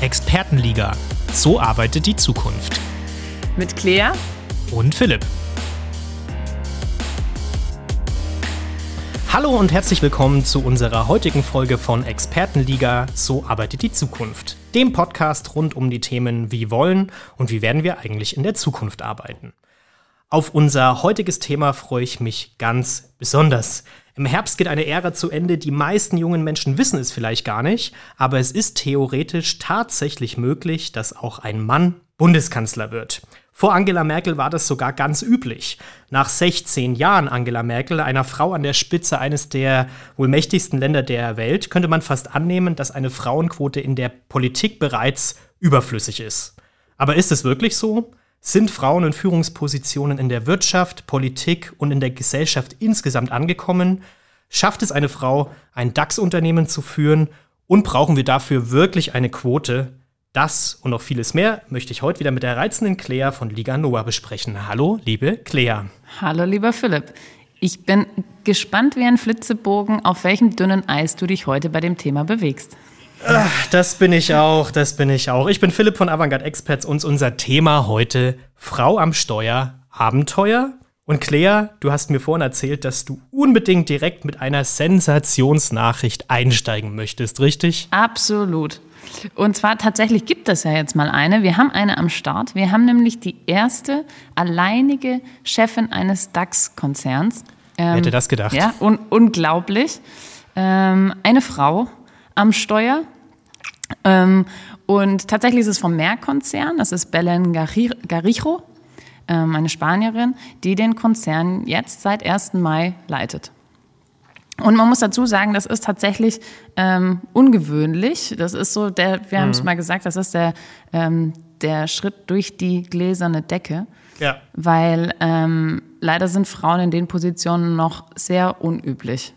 Expertenliga. So arbeitet die Zukunft. Mit Claire Und Philipp. Hallo und herzlich willkommen zu unserer heutigen Folge von Expertenliga. So arbeitet die Zukunft. Dem Podcast rund um die Themen Wie wollen und wie werden wir eigentlich in der Zukunft arbeiten. Auf unser heutiges Thema freue ich mich ganz besonders. Im Herbst geht eine Ära zu Ende, die meisten jungen Menschen wissen es vielleicht gar nicht, aber es ist theoretisch tatsächlich möglich, dass auch ein Mann Bundeskanzler wird. Vor Angela Merkel war das sogar ganz üblich. Nach 16 Jahren Angela Merkel, einer Frau an der Spitze eines der wohl mächtigsten Länder der Welt, könnte man fast annehmen, dass eine Frauenquote in der Politik bereits überflüssig ist. Aber ist es wirklich so? Sind Frauen in Führungspositionen in der Wirtschaft, Politik und in der Gesellschaft insgesamt angekommen? Schafft es eine Frau, ein DAX-Unternehmen zu führen? Und brauchen wir dafür wirklich eine Quote? Das und noch vieles mehr möchte ich heute wieder mit der reizenden Claire von Liga Noah besprechen. Hallo, liebe Claire. Hallo, lieber Philipp. Ich bin gespannt wie ein Flitzebogen, auf welchem dünnen Eis du dich heute bei dem Thema bewegst. Ach, das bin ich auch, das bin ich auch. Ich bin Philipp von Avantgarde Experts und unser Thema heute Frau am Steuer, Abenteuer. Und Claire, du hast mir vorhin erzählt, dass du unbedingt direkt mit einer Sensationsnachricht einsteigen möchtest, richtig? Absolut. Und zwar tatsächlich gibt es ja jetzt mal eine. Wir haben eine am Start. Wir haben nämlich die erste alleinige Chefin eines DAX-Konzerns. Wer hätte das gedacht? Ja, un unglaublich. Ähm, eine Frau am Steuer. Ähm, und tatsächlich ist es vom Merck-Konzern. Das ist Belen Garijo, ähm, eine Spanierin, die den Konzern jetzt seit 1. Mai leitet. Und man muss dazu sagen, das ist tatsächlich ähm, ungewöhnlich. Das ist so der, wir haben es mal gesagt, das ist der, ähm, der Schritt durch die gläserne Decke. Ja. Weil ähm, leider sind Frauen in den Positionen noch sehr unüblich.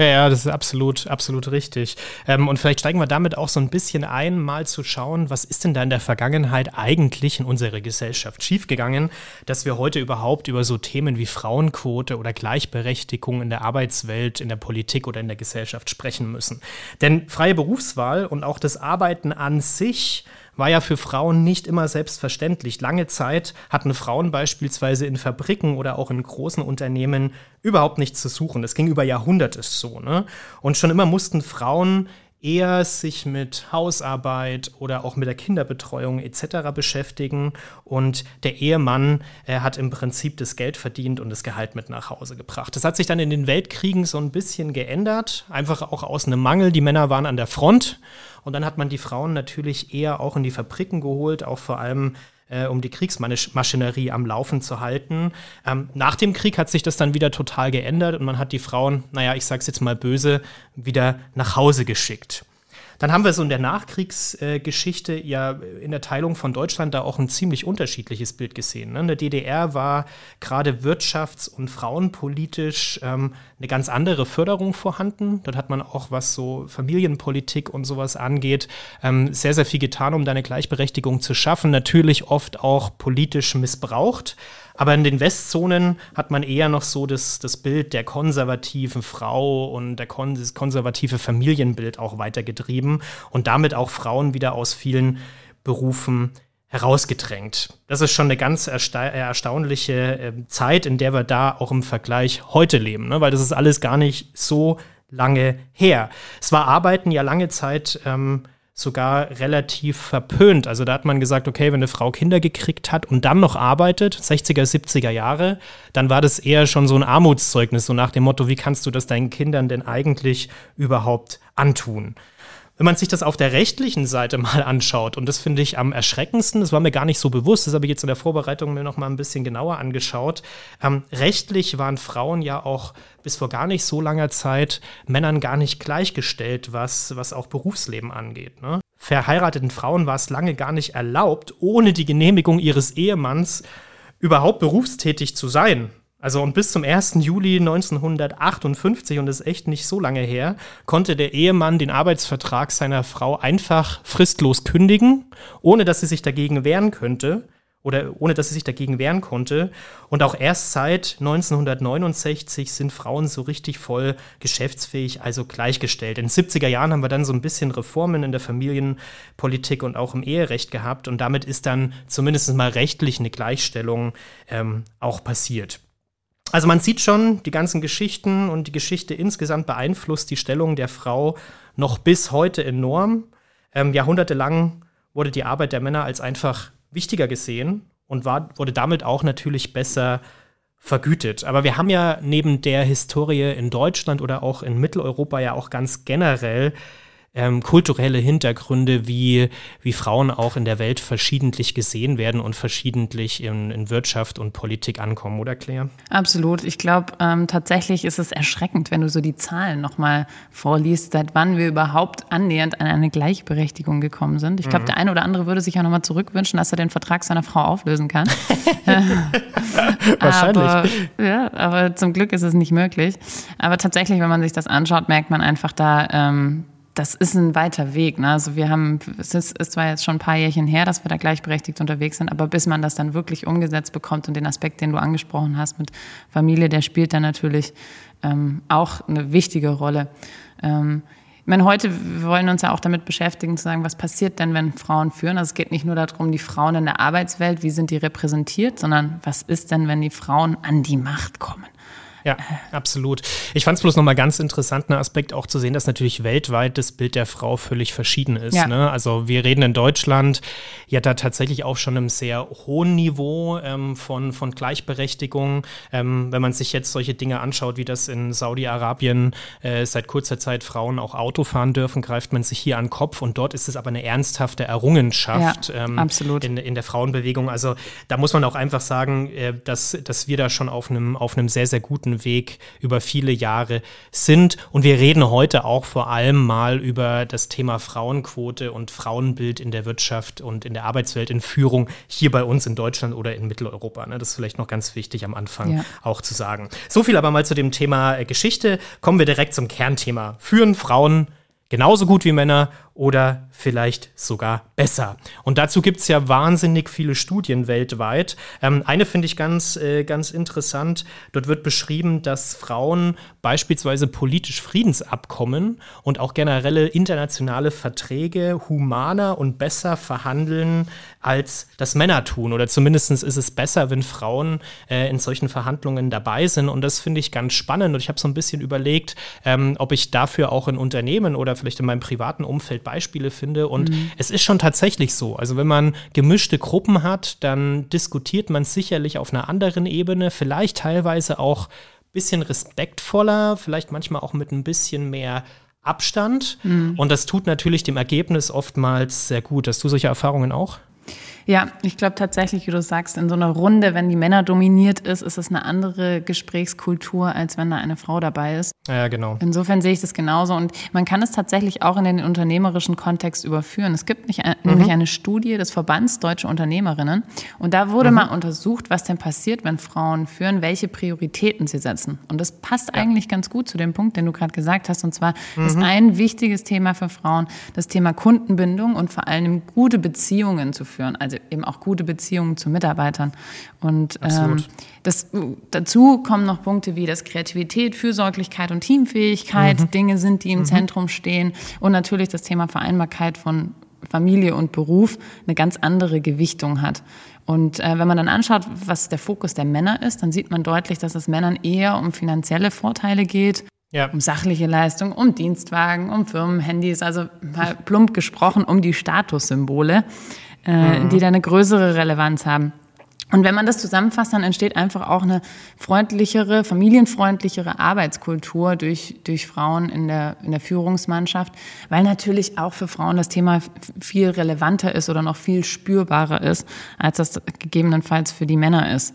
Ja, ja, das ist absolut, absolut richtig. Ähm, und vielleicht steigen wir damit auch so ein bisschen ein, mal zu schauen, was ist denn da in der Vergangenheit eigentlich in unserer Gesellschaft schiefgegangen, dass wir heute überhaupt über so Themen wie Frauenquote oder Gleichberechtigung in der Arbeitswelt, in der Politik oder in der Gesellschaft sprechen müssen. Denn freie Berufswahl und auch das Arbeiten an sich war ja für Frauen nicht immer selbstverständlich. Lange Zeit hatten Frauen beispielsweise in Fabriken oder auch in großen Unternehmen überhaupt nichts zu suchen. Das ging über Jahrhunderte so. Ne? Und schon immer mussten Frauen eher sich mit Hausarbeit oder auch mit der Kinderbetreuung etc. beschäftigen und der Ehemann äh, hat im Prinzip das Geld verdient und das Gehalt mit nach Hause gebracht. Das hat sich dann in den Weltkriegen so ein bisschen geändert, einfach auch aus einem Mangel. Die Männer waren an der Front und dann hat man die Frauen natürlich eher auch in die Fabriken geholt, auch vor allem äh, um die Kriegsmaschinerie am Laufen zu halten. Ähm, nach dem Krieg hat sich das dann wieder total geändert und man hat die Frauen, naja, ich sag's jetzt mal böse, wieder nach Hause geschickt. Dann haben wir so in der Nachkriegsgeschichte ja in der Teilung von Deutschland da auch ein ziemlich unterschiedliches Bild gesehen. Ne? In der DDR war gerade wirtschafts- und frauenpolitisch ähm, eine ganz andere Förderung vorhanden. Dort hat man auch, was so Familienpolitik und sowas angeht, ähm, sehr, sehr viel getan, um da eine Gleichberechtigung zu schaffen. Natürlich oft auch politisch missbraucht. Aber in den Westzonen hat man eher noch so das, das Bild der konservativen Frau und der kon konservative Familienbild auch weitergetrieben und damit auch Frauen wieder aus vielen Berufen herausgedrängt. Das ist schon eine ganz ersta erstaunliche äh, Zeit, in der wir da auch im Vergleich heute leben, ne? weil das ist alles gar nicht so lange her. Es war Arbeiten ja lange Zeit ähm, sogar relativ verpönt. Also da hat man gesagt, okay, wenn eine Frau Kinder gekriegt hat und dann noch arbeitet, 60er, 70er Jahre, dann war das eher schon so ein Armutszeugnis, so nach dem Motto, wie kannst du das deinen Kindern denn eigentlich überhaupt antun? Wenn man sich das auf der rechtlichen Seite mal anschaut, und das finde ich am erschreckendsten, das war mir gar nicht so bewusst, das habe ich jetzt in der Vorbereitung mir noch mal ein bisschen genauer angeschaut. Ähm, rechtlich waren Frauen ja auch bis vor gar nicht so langer Zeit Männern gar nicht gleichgestellt, was, was auch Berufsleben angeht. Ne? Verheirateten Frauen war es lange gar nicht erlaubt, ohne die Genehmigung ihres Ehemanns überhaupt berufstätig zu sein. Also und bis zum 1. Juli 1958, und das ist echt nicht so lange her, konnte der Ehemann den Arbeitsvertrag seiner Frau einfach fristlos kündigen, ohne dass sie sich dagegen wehren könnte. oder ohne dass sie sich dagegen wehren konnte. Und auch erst seit 1969 sind Frauen so richtig voll geschäftsfähig, also gleichgestellt. In den 70er Jahren haben wir dann so ein bisschen Reformen in der Familienpolitik und auch im Eherecht gehabt und damit ist dann zumindest mal rechtlich eine Gleichstellung ähm, auch passiert. Also man sieht schon, die ganzen Geschichten und die Geschichte insgesamt beeinflusst die Stellung der Frau noch bis heute enorm. Ähm, jahrhundertelang wurde die Arbeit der Männer als einfach wichtiger gesehen und war, wurde damit auch natürlich besser vergütet. Aber wir haben ja neben der Historie in Deutschland oder auch in Mitteleuropa ja auch ganz generell ähm, kulturelle Hintergründe, wie, wie Frauen auch in der Welt verschiedentlich gesehen werden und verschiedentlich in, in Wirtschaft und Politik ankommen, oder Claire? Absolut. Ich glaube, ähm, tatsächlich ist es erschreckend, wenn du so die Zahlen nochmal vorliest, seit wann wir überhaupt annähernd an eine Gleichberechtigung gekommen sind. Ich glaube, mhm. der eine oder andere würde sich ja nochmal zurückwünschen, dass er den Vertrag seiner Frau auflösen kann. Wahrscheinlich. Aber, ja, aber zum Glück ist es nicht möglich. Aber tatsächlich, wenn man sich das anschaut, merkt man einfach da, ähm, das ist ein weiter Weg. Ne? Also wir haben, es ist, ist zwar jetzt schon ein paar Jährchen her, dass wir da gleichberechtigt unterwegs sind, aber bis man das dann wirklich umgesetzt bekommt und den Aspekt, den du angesprochen hast mit Familie, der spielt dann natürlich ähm, auch eine wichtige Rolle. Ähm, ich meine, heute wir wollen uns ja auch damit beschäftigen, zu sagen, was passiert denn, wenn Frauen führen? Also es geht nicht nur darum, die Frauen in der Arbeitswelt, wie sind die repräsentiert, sondern was ist denn, wenn die Frauen an die Macht kommen? Ja, absolut. Ich fand es bloß nochmal ganz interessant, einen Aspekt auch zu sehen, dass natürlich weltweit das Bild der Frau völlig verschieden ist. Ja. Ne? Also wir reden in Deutschland ja da tatsächlich auch schon einem sehr hohen Niveau ähm, von, von Gleichberechtigung. Ähm, wenn man sich jetzt solche Dinge anschaut, wie das in Saudi-Arabien äh, seit kurzer Zeit Frauen auch Auto fahren dürfen, greift man sich hier an den Kopf und dort ist es aber eine ernsthafte Errungenschaft ja, ähm, absolut. In, in der Frauenbewegung. Also da muss man auch einfach sagen, äh, dass, dass wir da schon auf einem, auf einem sehr, sehr guten guten Weg über viele Jahre sind. Und wir reden heute auch vor allem mal über das Thema Frauenquote und Frauenbild in der Wirtschaft und in der Arbeitswelt in Führung hier bei uns in Deutschland oder in Mitteleuropa. Ne? Das ist vielleicht noch ganz wichtig am Anfang ja. auch zu sagen. So viel aber mal zu dem Thema äh, Geschichte. Kommen wir direkt zum Kernthema. Führen Frauen genauso gut wie Männer oder vielleicht sogar besser. Und dazu gibt es ja wahnsinnig viele Studien weltweit. Ähm, eine finde ich ganz, äh, ganz interessant. Dort wird beschrieben, dass Frauen beispielsweise politisch Friedensabkommen und auch generelle internationale Verträge humaner und besser verhandeln, als das Männer tun. Oder zumindest ist es besser, wenn Frauen äh, in solchen Verhandlungen dabei sind. Und das finde ich ganz spannend. Und ich habe so ein bisschen überlegt, ähm, ob ich dafür auch in Unternehmen oder vielleicht in meinem privaten Umfeld Beispiele finde. Und mhm. es ist schon tatsächlich so. Also wenn man gemischte Gruppen hat, dann diskutiert man sicherlich auf einer anderen Ebene, vielleicht teilweise auch bisschen respektvoller, vielleicht manchmal auch mit ein bisschen mehr Abstand. Mhm. Und das tut natürlich dem Ergebnis oftmals sehr gut. Hast du solche Erfahrungen auch? Ja, ich glaube tatsächlich, wie du sagst, in so einer Runde, wenn die Männer dominiert ist, ist es eine andere Gesprächskultur, als wenn da eine Frau dabei ist. Ja, genau. Insofern sehe ich das genauso. Und man kann es tatsächlich auch in den unternehmerischen Kontext überführen. Es gibt nicht, mhm. nämlich eine Studie des Verbands Deutsche Unternehmerinnen. Und da wurde mhm. mal untersucht, was denn passiert, wenn Frauen führen, welche Prioritäten sie setzen. Und das passt ja. eigentlich ganz gut zu dem Punkt, den du gerade gesagt hast. Und zwar mhm. ist ein wichtiges Thema für Frauen das Thema Kundenbindung und vor allem gute Beziehungen zu führen. Also eben auch gute Beziehungen zu Mitarbeitern. Und ähm, das, dazu kommen noch Punkte wie, dass Kreativität, Fürsorglichkeit und Teamfähigkeit mhm. Dinge sind, die im mhm. Zentrum stehen. Und natürlich das Thema Vereinbarkeit von Familie und Beruf eine ganz andere Gewichtung hat. Und äh, wenn man dann anschaut, was der Fokus der Männer ist, dann sieht man deutlich, dass es Männern eher um finanzielle Vorteile geht, ja. um sachliche Leistung, um Dienstwagen, um Firmenhandys, also mal plump gesprochen um die Statussymbole äh, mhm. die da eine größere Relevanz haben. Und wenn man das zusammenfasst, dann entsteht einfach auch eine freundlichere, familienfreundlichere Arbeitskultur durch, durch Frauen in der, in der Führungsmannschaft, weil natürlich auch für Frauen das Thema viel relevanter ist oder noch viel spürbarer ist, als das gegebenenfalls für die Männer ist.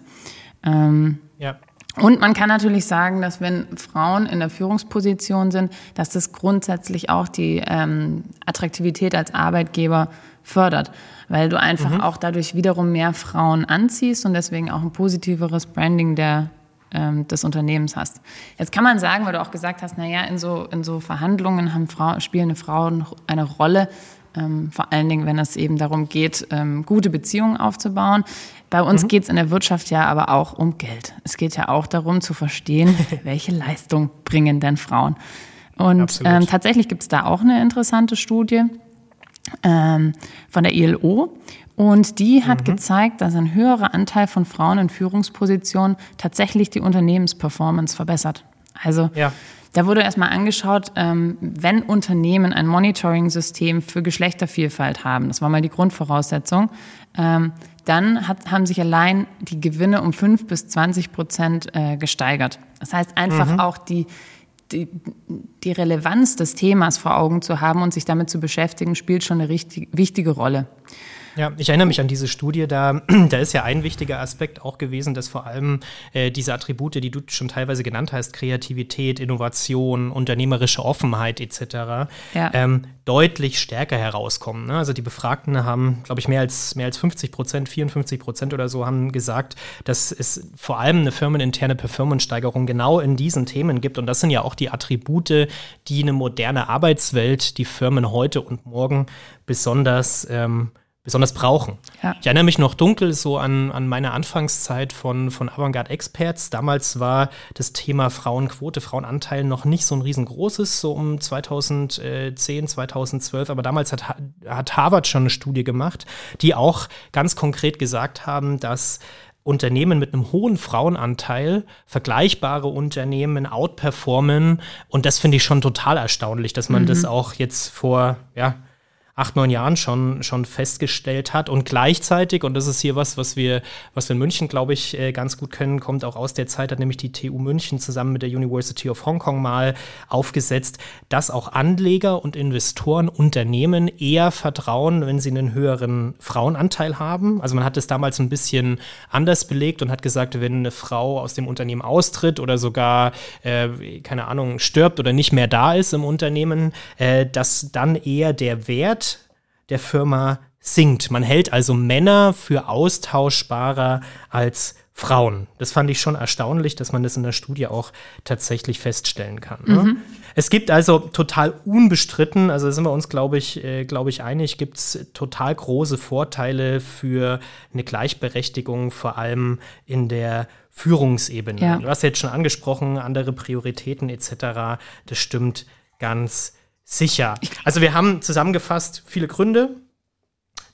Ähm, ja. Und man kann natürlich sagen, dass wenn Frauen in der Führungsposition sind, dass das grundsätzlich auch die ähm, Attraktivität als Arbeitgeber fördert weil du einfach mhm. auch dadurch wiederum mehr Frauen anziehst und deswegen auch ein positiveres Branding der, ähm, des Unternehmens hast. Jetzt kann man sagen, weil du auch gesagt hast, naja, in so, in so Verhandlungen haben Frau, spielen Frauen eine Rolle, ähm, vor allen Dingen, wenn es eben darum geht, ähm, gute Beziehungen aufzubauen. Bei uns mhm. geht es in der Wirtschaft ja aber auch um Geld. Es geht ja auch darum zu verstehen, welche Leistung bringen denn Frauen. Und ähm, tatsächlich gibt es da auch eine interessante Studie ähm, von der ILO. Und die hat mhm. gezeigt, dass ein höherer Anteil von Frauen in Führungspositionen tatsächlich die Unternehmensperformance verbessert. Also ja. da wurde erstmal angeschaut, ähm, wenn Unternehmen ein Monitoring-System für Geschlechtervielfalt haben, das war mal die Grundvoraussetzung, ähm, dann hat, haben sich allein die Gewinne um 5 bis 20 Prozent äh, gesteigert. Das heißt einfach mhm. auch die, die, die Relevanz des Themas vor Augen zu haben und sich damit zu beschäftigen, spielt schon eine richtig, wichtige Rolle. Ja, ich erinnere mich an diese Studie, da, da ist ja ein wichtiger Aspekt auch gewesen, dass vor allem äh, diese Attribute, die du schon teilweise genannt hast, Kreativität, Innovation, unternehmerische Offenheit etc., ja. ähm, deutlich stärker herauskommen. Ne? Also die Befragten haben, glaube ich, mehr als, mehr als 50 Prozent, 54 Prozent oder so haben gesagt, dass es vor allem eine firmeninterne Performance-Steigerung genau in diesen Themen gibt. Und das sind ja auch die Attribute, die eine moderne Arbeitswelt, die Firmen heute und morgen besonders ähm, besonders brauchen. Ja. Ich erinnere mich noch dunkel so an, an meine Anfangszeit von, von Avantgarde Experts. Damals war das Thema Frauenquote, Frauenanteil noch nicht so ein riesengroßes, so um 2010, 2012. Aber damals hat, hat Harvard schon eine Studie gemacht, die auch ganz konkret gesagt haben, dass Unternehmen mit einem hohen Frauenanteil vergleichbare Unternehmen outperformen. Und das finde ich schon total erstaunlich, dass man mhm. das auch jetzt vor, ja, acht, neun Jahren schon, schon festgestellt hat. Und gleichzeitig, und das ist hier was, was wir, was wir in München, glaube ich, äh, ganz gut können, kommt auch aus der Zeit, hat nämlich die TU München zusammen mit der University of Hong Kong mal aufgesetzt, dass auch Anleger und Investoren Unternehmen eher vertrauen, wenn sie einen höheren Frauenanteil haben. Also man hat es damals ein bisschen anders belegt und hat gesagt, wenn eine Frau aus dem Unternehmen austritt oder sogar, äh, keine Ahnung, stirbt oder nicht mehr da ist im Unternehmen, äh, dass dann eher der Wert der Firma sinkt. Man hält also Männer für austauschbarer als Frauen. Das fand ich schon erstaunlich, dass man das in der Studie auch tatsächlich feststellen kann. Ne? Mhm. Es gibt also total unbestritten, also sind wir uns, glaube ich, äh, glaube ich, einig, gibt es total große Vorteile für eine Gleichberechtigung, vor allem in der Führungsebene. Ja. Du hast jetzt schon angesprochen, andere Prioritäten etc. Das stimmt ganz Sicher. Also wir haben zusammengefasst viele Gründe,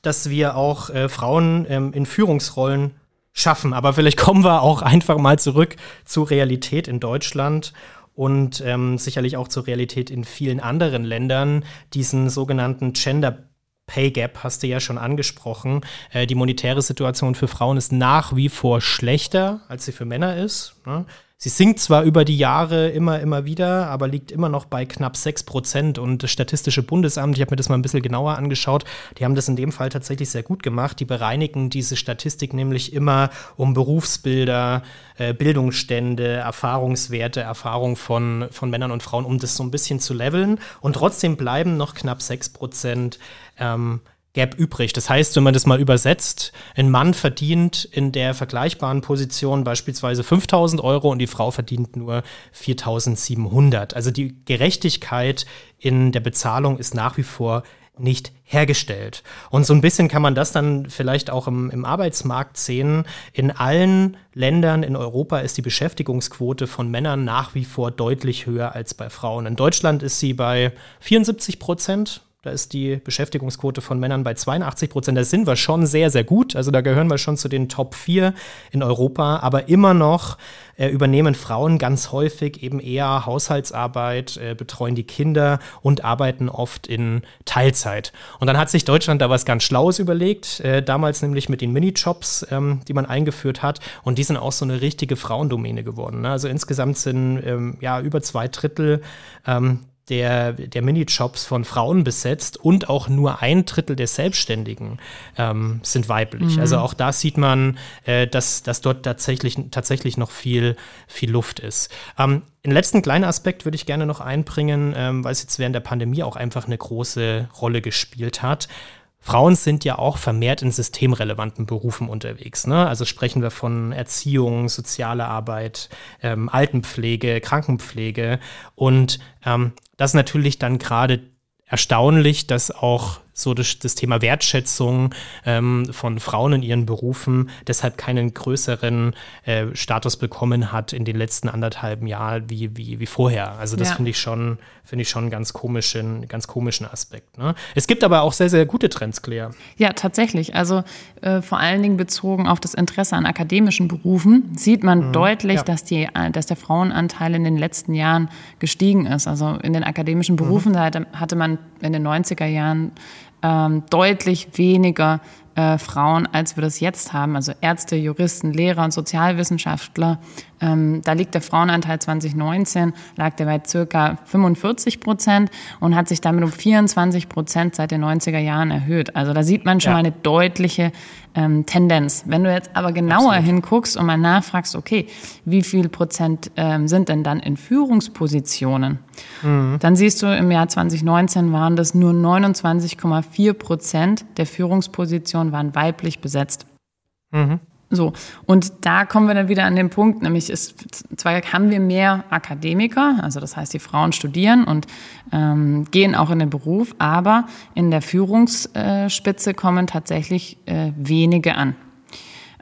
dass wir auch äh, Frauen ähm, in Führungsrollen schaffen. Aber vielleicht kommen wir auch einfach mal zurück zur Realität in Deutschland und ähm, sicherlich auch zur Realität in vielen anderen Ländern. Diesen sogenannten Gender Pay Gap hast du ja schon angesprochen. Äh, die monetäre Situation für Frauen ist nach wie vor schlechter, als sie für Männer ist. Ne? Sie sinkt zwar über die Jahre immer, immer wieder, aber liegt immer noch bei knapp 6 Prozent. Und das Statistische Bundesamt, ich habe mir das mal ein bisschen genauer angeschaut, die haben das in dem Fall tatsächlich sehr gut gemacht. Die bereinigen diese Statistik nämlich immer um Berufsbilder, äh, Bildungsstände, Erfahrungswerte, Erfahrung von, von Männern und Frauen, um das so ein bisschen zu leveln. Und trotzdem bleiben noch knapp 6 Prozent ähm, Gap übrig. Das heißt, wenn man das mal übersetzt, ein Mann verdient in der vergleichbaren Position beispielsweise 5000 Euro und die Frau verdient nur 4700. Also die Gerechtigkeit in der Bezahlung ist nach wie vor nicht hergestellt. Und so ein bisschen kann man das dann vielleicht auch im, im, Arbeitsmarkt sehen. In allen Ländern in Europa ist die Beschäftigungsquote von Männern nach wie vor deutlich höher als bei Frauen. In Deutschland ist sie bei 74 Prozent. Da ist die Beschäftigungsquote von Männern bei 82 Prozent. Da sind wir schon sehr, sehr gut. Also da gehören wir schon zu den Top 4 in Europa. Aber immer noch äh, übernehmen Frauen ganz häufig eben eher Haushaltsarbeit, äh, betreuen die Kinder und arbeiten oft in Teilzeit. Und dann hat sich Deutschland da was ganz Schlaues überlegt. Äh, damals nämlich mit den Minijobs, ähm, die man eingeführt hat. Und die sind auch so eine richtige Frauendomäne geworden. Ne? Also insgesamt sind ähm, ja über zwei Drittel ähm, der, der Minijobs von Frauen besetzt und auch nur ein Drittel der Selbstständigen ähm, sind weiblich. Mhm. Also auch da sieht man, äh, dass, dass dort tatsächlich, tatsächlich noch viel, viel Luft ist. Ähm, den letzten kleinen Aspekt würde ich gerne noch einbringen, ähm, weil es jetzt während der Pandemie auch einfach eine große Rolle gespielt hat. Frauen sind ja auch vermehrt in systemrelevanten Berufen unterwegs. Ne? Also sprechen wir von Erziehung, soziale Arbeit, ähm, Altenpflege, Krankenpflege. Und ähm, das ist natürlich dann gerade erstaunlich, dass auch so das, das Thema Wertschätzung ähm, von Frauen in ihren Berufen deshalb keinen größeren äh, Status bekommen hat in den letzten anderthalben Jahren wie, wie, wie vorher. Also das ja. finde ich schon, finde ich schon einen ganz komischen, ganz komischen Aspekt. Ne? Es gibt aber auch sehr, sehr gute Trends, Claire. Ja, tatsächlich. Also äh, vor allen Dingen bezogen auf das Interesse an akademischen Berufen sieht man mhm. deutlich, ja. dass, die, äh, dass der Frauenanteil in den letzten Jahren gestiegen ist. Also in den akademischen Berufen mhm. hatte man in den 90er Jahren ähm, deutlich weniger äh, Frauen, als wir das jetzt haben. Also Ärzte, Juristen, Lehrer und Sozialwissenschaftler. Ähm, da liegt der Frauenanteil 2019, lag der bei circa 45 Prozent und hat sich damit um 24 Prozent seit den 90er Jahren erhöht. Also da sieht man schon ja. mal eine deutliche ähm, Tendenz. Wenn du jetzt aber genauer Absolut. hinguckst und mal nachfragst, okay, wie viel Prozent ähm, sind denn dann in Führungspositionen? Mhm. Dann siehst du, im Jahr 2019 waren das nur 29,4 Prozent der Führungspositionen waren weiblich besetzt. Mhm. So, und da kommen wir dann wieder an den Punkt, nämlich ist, zwar haben wir mehr Akademiker, also das heißt, die Frauen studieren und ähm, gehen auch in den Beruf, aber in der Führungsspitze kommen tatsächlich äh, wenige an.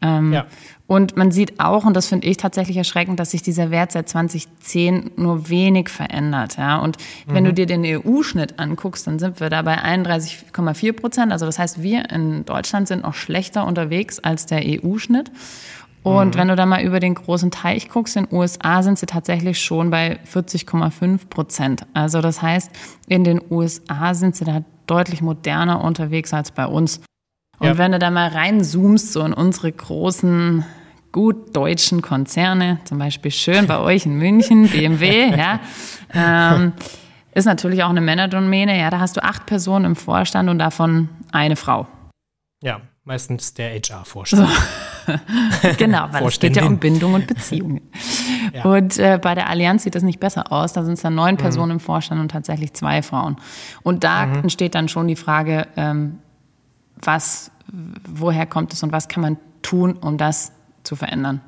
Ähm, ja. Und man sieht auch, und das finde ich tatsächlich erschreckend, dass sich dieser Wert seit 2010 nur wenig verändert. Ja? Und mhm. wenn du mhm. dir den EU-Schnitt anguckst, dann sind wir da bei 31,4 Prozent. Also das heißt, wir in Deutschland sind noch schlechter unterwegs als der EU-Schnitt. Und mhm. wenn du da mal über den großen Teich guckst, in den USA sind sie tatsächlich schon bei 40,5 Prozent. Also das heißt, in den USA sind sie da deutlich moderner unterwegs als bei uns. Und ja. wenn du da mal reinzoomst, so in unsere großen gut deutschen Konzerne, zum Beispiel schön bei euch in München, BMW, ja, ähm, ist natürlich auch eine Männerdomäne. Ja, da hast du acht Personen im Vorstand und davon eine Frau. Ja, meistens der HR-Vorstand. So. genau, weil es geht ja um Bindung und Beziehungen. ja. Und äh, bei der Allianz sieht das nicht besser aus. Da sind es dann neun mhm. Personen im Vorstand und tatsächlich zwei Frauen. Und da mhm. entsteht dann schon die Frage, ähm, was, woher kommt es und was kann man tun, um das zu verändern.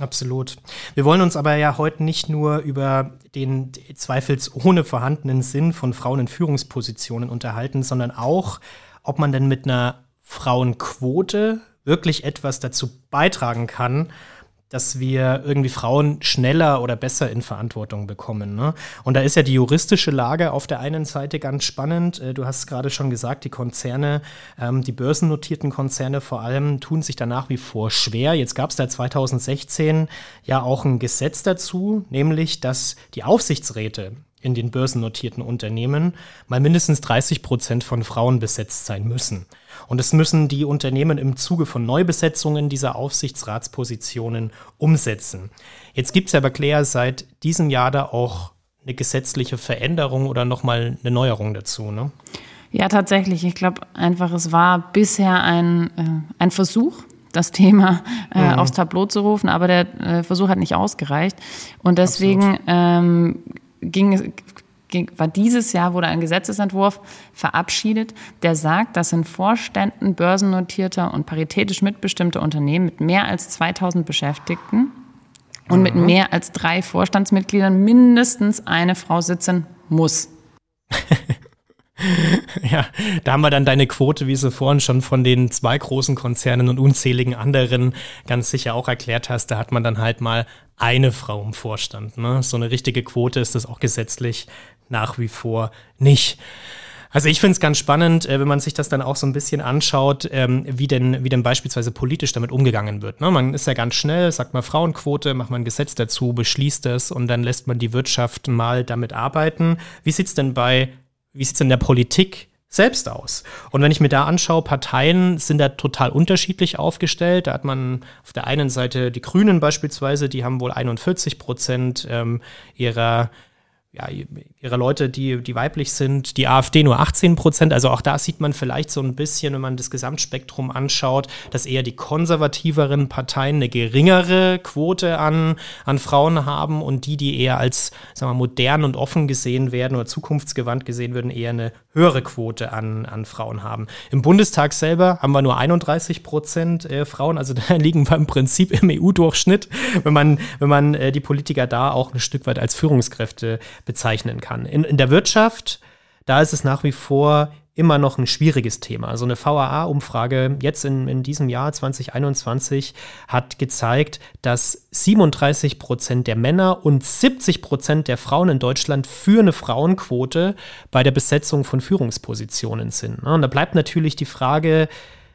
Absolut. Wir wollen uns aber ja heute nicht nur über den zweifelsohne vorhandenen Sinn von Frauen in Führungspositionen unterhalten, sondern auch, ob man denn mit einer Frauenquote wirklich etwas dazu beitragen kann, dass wir irgendwie Frauen schneller oder besser in Verantwortung bekommen. Ne? Und da ist ja die juristische Lage auf der einen Seite ganz spannend. Äh, du hast gerade schon gesagt, die Konzerne, ähm, die börsennotierten Konzerne vor allem, tun sich da nach wie vor schwer. Jetzt gab es da 2016 ja auch ein Gesetz dazu, nämlich dass die Aufsichtsräte in den börsennotierten Unternehmen mal mindestens 30 Prozent von Frauen besetzt sein müssen. Und es müssen die Unternehmen im Zuge von Neubesetzungen dieser Aufsichtsratspositionen umsetzen. Jetzt gibt es aber, Claire, seit diesem Jahr da auch eine gesetzliche Veränderung oder nochmal eine Neuerung dazu, ne? Ja, tatsächlich. Ich glaube einfach, es war bisher ein, äh, ein Versuch, das Thema äh, mhm. aufs Tableau zu rufen, aber der äh, Versuch hat nicht ausgereicht. Und deswegen ähm, ging, ging, war dieses Jahr wurde ein Gesetzesentwurf verabschiedet, der sagt, dass in Vorständen börsennotierter und paritätisch mitbestimmter Unternehmen mit mehr als 2000 Beschäftigten und mit mhm. mehr als drei Vorstandsmitgliedern mindestens eine Frau sitzen muss. Ja, da haben wir dann deine Quote, wie du vorhin schon von den zwei großen Konzernen und unzähligen anderen ganz sicher auch erklärt hast. Da hat man dann halt mal eine Frau im Vorstand. Ne? So eine richtige Quote ist das auch gesetzlich nach wie vor nicht. Also ich finde es ganz spannend, äh, wenn man sich das dann auch so ein bisschen anschaut, ähm, wie, denn, wie denn beispielsweise politisch damit umgegangen wird. Ne? Man ist ja ganz schnell, sagt mal Frauenquote, macht man ein Gesetz dazu, beschließt es und dann lässt man die Wirtschaft mal damit arbeiten. Wie sieht es denn bei, wie sieht es in der Politik selbst aus. Und wenn ich mir da anschaue, Parteien sind da total unterschiedlich aufgestellt. Da hat man auf der einen Seite die Grünen beispielsweise, die haben wohl 41 Prozent ähm, ihrer ja, ihre Leute, die, die weiblich sind, die AfD nur 18 Prozent. Also auch da sieht man vielleicht so ein bisschen, wenn man das Gesamtspektrum anschaut, dass eher die konservativeren Parteien eine geringere Quote an, an Frauen haben und die, die eher als sagen wir, modern und offen gesehen werden oder zukunftsgewandt gesehen werden, eher eine höhere Quote an, an Frauen haben. Im Bundestag selber haben wir nur 31 Prozent äh, Frauen, also da liegen wir im Prinzip im EU-Durchschnitt, wenn man, wenn man äh, die Politiker da auch ein Stück weit als Führungskräfte bezeichnen kann. In, in der Wirtschaft, da ist es nach wie vor immer noch ein schwieriges Thema. Also eine VAA-Umfrage jetzt in, in diesem Jahr 2021 hat gezeigt, dass 37 Prozent der Männer und 70 Prozent der Frauen in Deutschland für eine Frauenquote bei der Besetzung von Führungspositionen sind. Und da bleibt natürlich die Frage,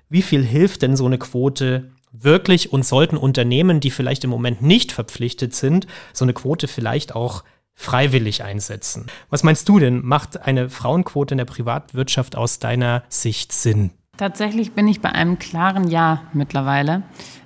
wie viel hilft denn so eine Quote wirklich und sollten Unternehmen, die vielleicht im Moment nicht verpflichtet sind, so eine Quote vielleicht auch freiwillig einsetzen. Was meinst du denn? Macht eine Frauenquote in der Privatwirtschaft aus deiner Sicht Sinn? Tatsächlich bin ich bei einem klaren Ja mittlerweile.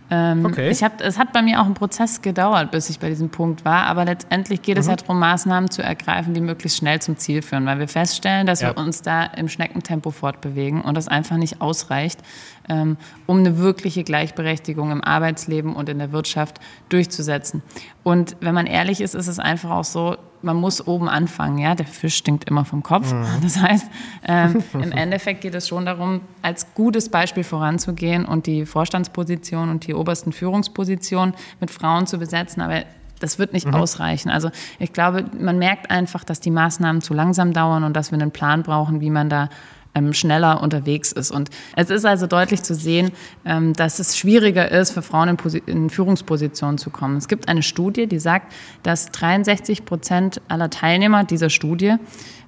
Ähm, okay. ich hab, es hat bei mir auch einen Prozess gedauert, bis ich bei diesem Punkt war, aber letztendlich geht mhm. es ja darum, Maßnahmen zu ergreifen, die möglichst schnell zum Ziel führen, weil wir feststellen, dass ja. wir uns da im Schneckentempo fortbewegen und das einfach nicht ausreicht, ähm, um eine wirkliche Gleichberechtigung im Arbeitsleben und in der Wirtschaft durchzusetzen. Und wenn man ehrlich ist, ist es einfach auch so, man muss oben anfangen, ja. Der Fisch stinkt immer vom Kopf. Mhm. Das heißt, ähm, im Endeffekt geht es schon darum, als gutes Beispiel voranzugehen und die Vorstandsposition und die obersten Führungspositionen mit Frauen zu besetzen. Aber das wird nicht mhm. ausreichen. Also ich glaube, man merkt einfach, dass die Maßnahmen zu langsam dauern und dass wir einen Plan brauchen, wie man da schneller unterwegs ist. Und es ist also deutlich zu sehen, ähm, dass es schwieriger ist, für Frauen in, in Führungspositionen zu kommen. Es gibt eine Studie, die sagt, dass 63 Prozent aller Teilnehmer dieser Studie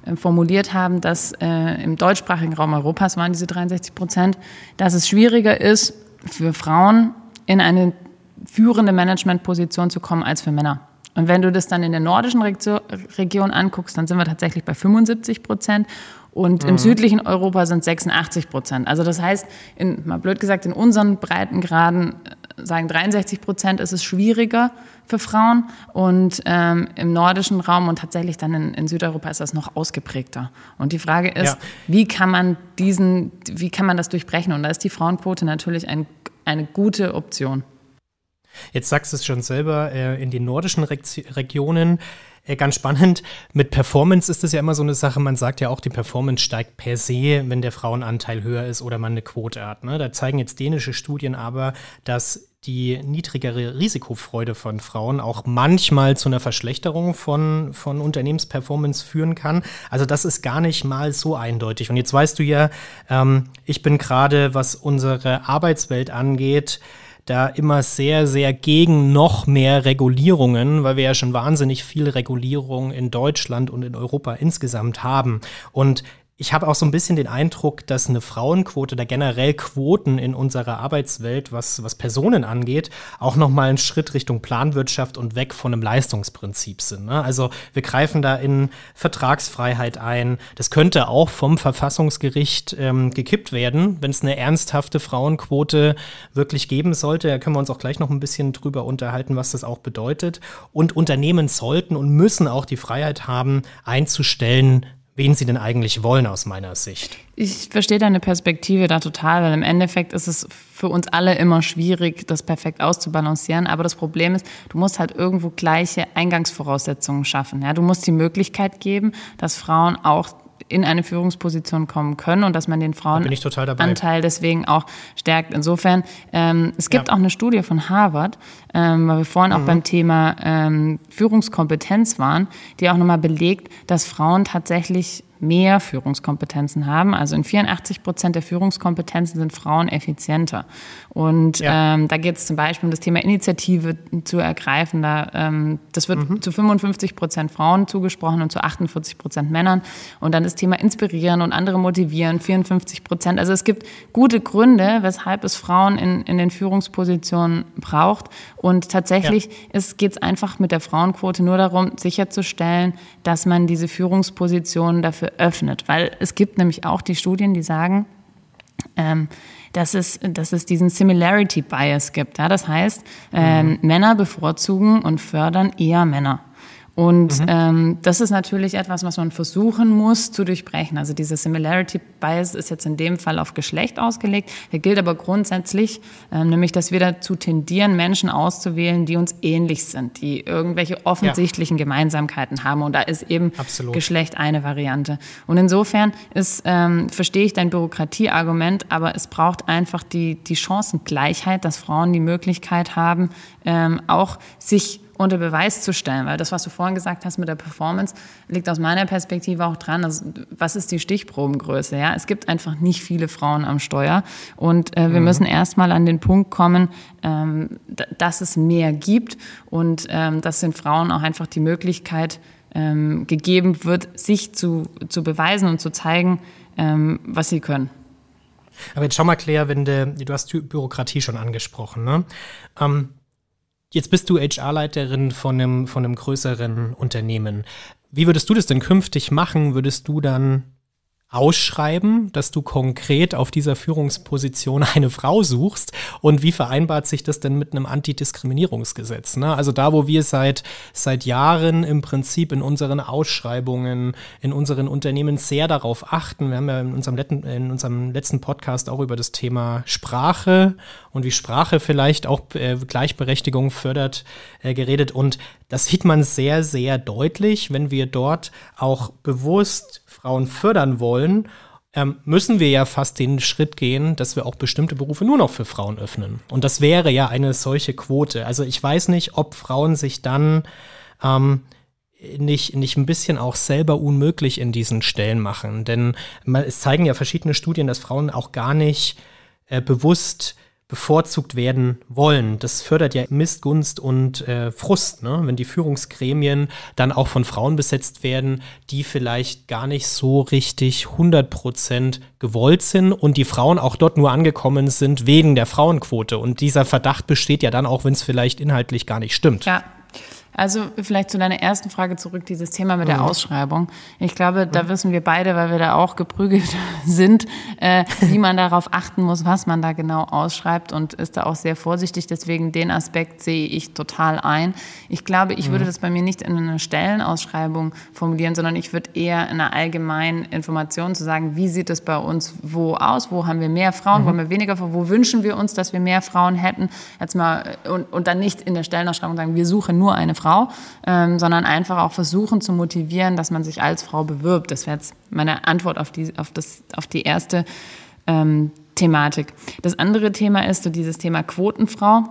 äh, formuliert haben, dass äh, im deutschsprachigen Raum Europas waren diese 63 Prozent, dass es schwieriger ist, für Frauen in eine führende Managementposition zu kommen als für Männer. Und wenn du das dann in der nordischen Region anguckst, dann sind wir tatsächlich bei 75 Prozent. Und mhm. im südlichen Europa sind 86 Prozent. Also das heißt, in, mal blöd gesagt, in unseren Breitengraden äh, sagen 63 Prozent ist es schwieriger für Frauen und ähm, im nordischen Raum und tatsächlich dann in, in, Südeuropa ist das noch ausgeprägter. Und die Frage ist, ja. wie kann man diesen, wie kann man das durchbrechen? Und da ist die Frauenquote natürlich ein, eine gute Option. Jetzt sagst du es schon selber, äh, in den nordischen Regionen äh, ganz spannend. Mit Performance ist es ja immer so eine Sache, man sagt ja auch, die Performance steigt per se, wenn der Frauenanteil höher ist oder man eine Quote hat. Ne? Da zeigen jetzt dänische Studien aber, dass die niedrigere Risikofreude von Frauen auch manchmal zu einer Verschlechterung von, von Unternehmensperformance führen kann. Also das ist gar nicht mal so eindeutig. Und jetzt weißt du ja, ähm, ich bin gerade, was unsere Arbeitswelt angeht, da immer sehr, sehr gegen noch mehr Regulierungen, weil wir ja schon wahnsinnig viel Regulierung in Deutschland und in Europa insgesamt haben. Und ich habe auch so ein bisschen den Eindruck, dass eine Frauenquote oder generell Quoten in unserer Arbeitswelt, was, was Personen angeht, auch noch mal ein Schritt Richtung Planwirtschaft und weg von einem Leistungsprinzip sind. Ne? Also wir greifen da in Vertragsfreiheit ein. Das könnte auch vom Verfassungsgericht ähm, gekippt werden, wenn es eine ernsthafte Frauenquote wirklich geben sollte. Da können wir uns auch gleich noch ein bisschen drüber unterhalten, was das auch bedeutet. Und Unternehmen sollten und müssen auch die Freiheit haben, einzustellen, wen sie denn eigentlich wollen aus meiner Sicht. Ich verstehe deine Perspektive da total, weil im Endeffekt ist es für uns alle immer schwierig, das perfekt auszubalancieren. Aber das Problem ist, du musst halt irgendwo gleiche Eingangsvoraussetzungen schaffen. Ja, du musst die Möglichkeit geben, dass Frauen auch in eine Führungsposition kommen können und dass man den Frauenanteil deswegen auch stärkt. Insofern, ähm, es gibt ja. auch eine Studie von Harvard, ähm, weil wir vorhin mhm. auch beim Thema ähm, Führungskompetenz waren, die auch nochmal belegt, dass Frauen tatsächlich mehr Führungskompetenzen haben. Also in 84 Prozent der Führungskompetenzen sind Frauen effizienter. Und ja. ähm, da geht es zum Beispiel um das Thema Initiative zu ergreifen. Da, ähm, das wird mhm. zu 55 Prozent Frauen zugesprochen und zu 48 Prozent Männern. Und dann das Thema Inspirieren und andere motivieren, 54 Prozent. Also es gibt gute Gründe, weshalb es Frauen in, in den Führungspositionen braucht. Und tatsächlich ja. geht es einfach mit der Frauenquote nur darum, sicherzustellen, dass man diese Führungspositionen dafür öffnet. Weil es gibt nämlich auch die Studien, die sagen, ähm, dass, es, dass es diesen Similarity Bias gibt. Ja? Das heißt, ähm, mhm. Männer bevorzugen und fördern eher Männer. Und mhm. ähm, das ist natürlich etwas, was man versuchen muss zu durchbrechen. Also diese Similarity Bias ist jetzt in dem Fall auf Geschlecht ausgelegt. Der gilt aber grundsätzlich, ähm, nämlich, dass wir dazu tendieren, Menschen auszuwählen, die uns ähnlich sind, die irgendwelche offensichtlichen ja. Gemeinsamkeiten haben. Und da ist eben Absolut. Geschlecht eine Variante. Und insofern ist, ähm, verstehe ich dein Bürokratieargument, aber es braucht einfach die, die Chancengleichheit, dass Frauen die Möglichkeit haben, ähm, auch sich unter Beweis zu stellen. Weil das, was du vorhin gesagt hast mit der Performance, liegt aus meiner Perspektive auch dran. Also, was ist die Stichprobengröße? Ja, es gibt einfach nicht viele Frauen am Steuer. Und äh, wir mhm. müssen erstmal an den Punkt kommen, ähm, dass es mehr gibt. Und ähm, das sind Frauen auch einfach die Möglichkeit ähm, gegeben wird, sich zu, zu beweisen und zu zeigen, ähm, was sie können. Aber jetzt schau mal, Claire, wenn de, du hast Bürokratie schon angesprochen, ne? Ähm, jetzt bist du HR-Leiterin von einem, von einem größeren Unternehmen. Wie würdest du das denn künftig machen? Würdest du dann ausschreiben, dass du konkret auf dieser Führungsposition eine Frau suchst und wie vereinbart sich das denn mit einem Antidiskriminierungsgesetz? Ne? Also da, wo wir seit, seit Jahren im Prinzip in unseren Ausschreibungen, in unseren Unternehmen sehr darauf achten, wir haben ja in unserem, letzten, in unserem letzten Podcast auch über das Thema Sprache und wie Sprache vielleicht auch äh, Gleichberechtigung fördert, äh, geredet und das sieht man sehr, sehr deutlich, wenn wir dort auch bewusst Frauen fördern wollen, ähm, müssen wir ja fast den Schritt gehen, dass wir auch bestimmte Berufe nur noch für Frauen öffnen. Und das wäre ja eine solche Quote. Also ich weiß nicht, ob Frauen sich dann ähm, nicht, nicht ein bisschen auch selber unmöglich in diesen Stellen machen. Denn es zeigen ja verschiedene Studien, dass Frauen auch gar nicht äh, bewusst bevorzugt werden wollen. Das fördert ja Missgunst und äh, Frust, ne? wenn die Führungsgremien dann auch von Frauen besetzt werden, die vielleicht gar nicht so richtig 100 Prozent gewollt sind und die Frauen auch dort nur angekommen sind wegen der Frauenquote. Und dieser Verdacht besteht ja dann auch, wenn es vielleicht inhaltlich gar nicht stimmt. Ja, also vielleicht zu deiner ersten Frage zurück, dieses Thema mit der mhm. Ausschreibung. Ich glaube, da mhm. wissen wir beide, weil wir da auch geprügelt sind, äh, wie man darauf achten muss, was man da genau ausschreibt und ist da auch sehr vorsichtig. Deswegen den Aspekt sehe ich total ein. Ich glaube, ich mhm. würde das bei mir nicht in einer Stellenausschreibung formulieren, sondern ich würde eher in einer allgemeinen Information zu sagen, wie sieht es bei uns wo aus, wo haben wir mehr Frauen, mhm. wo haben wir weniger Frauen, wo wünschen wir uns, dass wir mehr Frauen hätten, jetzt mal und, und dann nicht in der Stellenausschreibung sagen, wir suchen nur eine Frau, ähm, sondern einfach auch versuchen zu motivieren, dass man sich als Frau bewirbt. Das wäre jetzt meine Antwort auf die, auf das, auf die erste ähm, Thematik. Das andere Thema ist so dieses Thema Quotenfrau.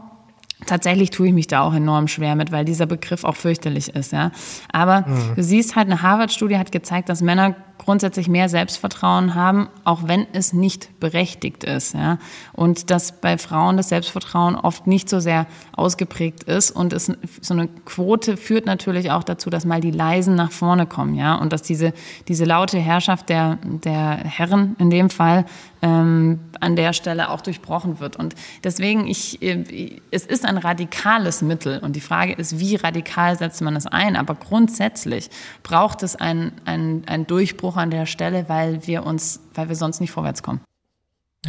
Tatsächlich tue ich mich da auch enorm schwer mit, weil dieser Begriff auch fürchterlich ist, ja. Aber mhm. du siehst halt, eine Harvard-Studie hat gezeigt, dass Männer grundsätzlich mehr Selbstvertrauen haben, auch wenn es nicht berechtigt ist. Ja? Und dass bei Frauen das Selbstvertrauen oft nicht so sehr ausgeprägt ist. Und es, so eine Quote führt natürlich auch dazu, dass mal die Leisen nach vorne kommen. Ja? Und dass diese, diese laute Herrschaft der, der Herren in dem Fall ähm, an der Stelle auch durchbrochen wird. Und deswegen, ich, äh, es ist ein radikales Mittel. Und die Frage ist, wie radikal setzt man es ein? Aber grundsätzlich braucht es einen, einen, einen Durchbruch an der Stelle, weil wir uns, weil wir sonst nicht vorwärts kommen.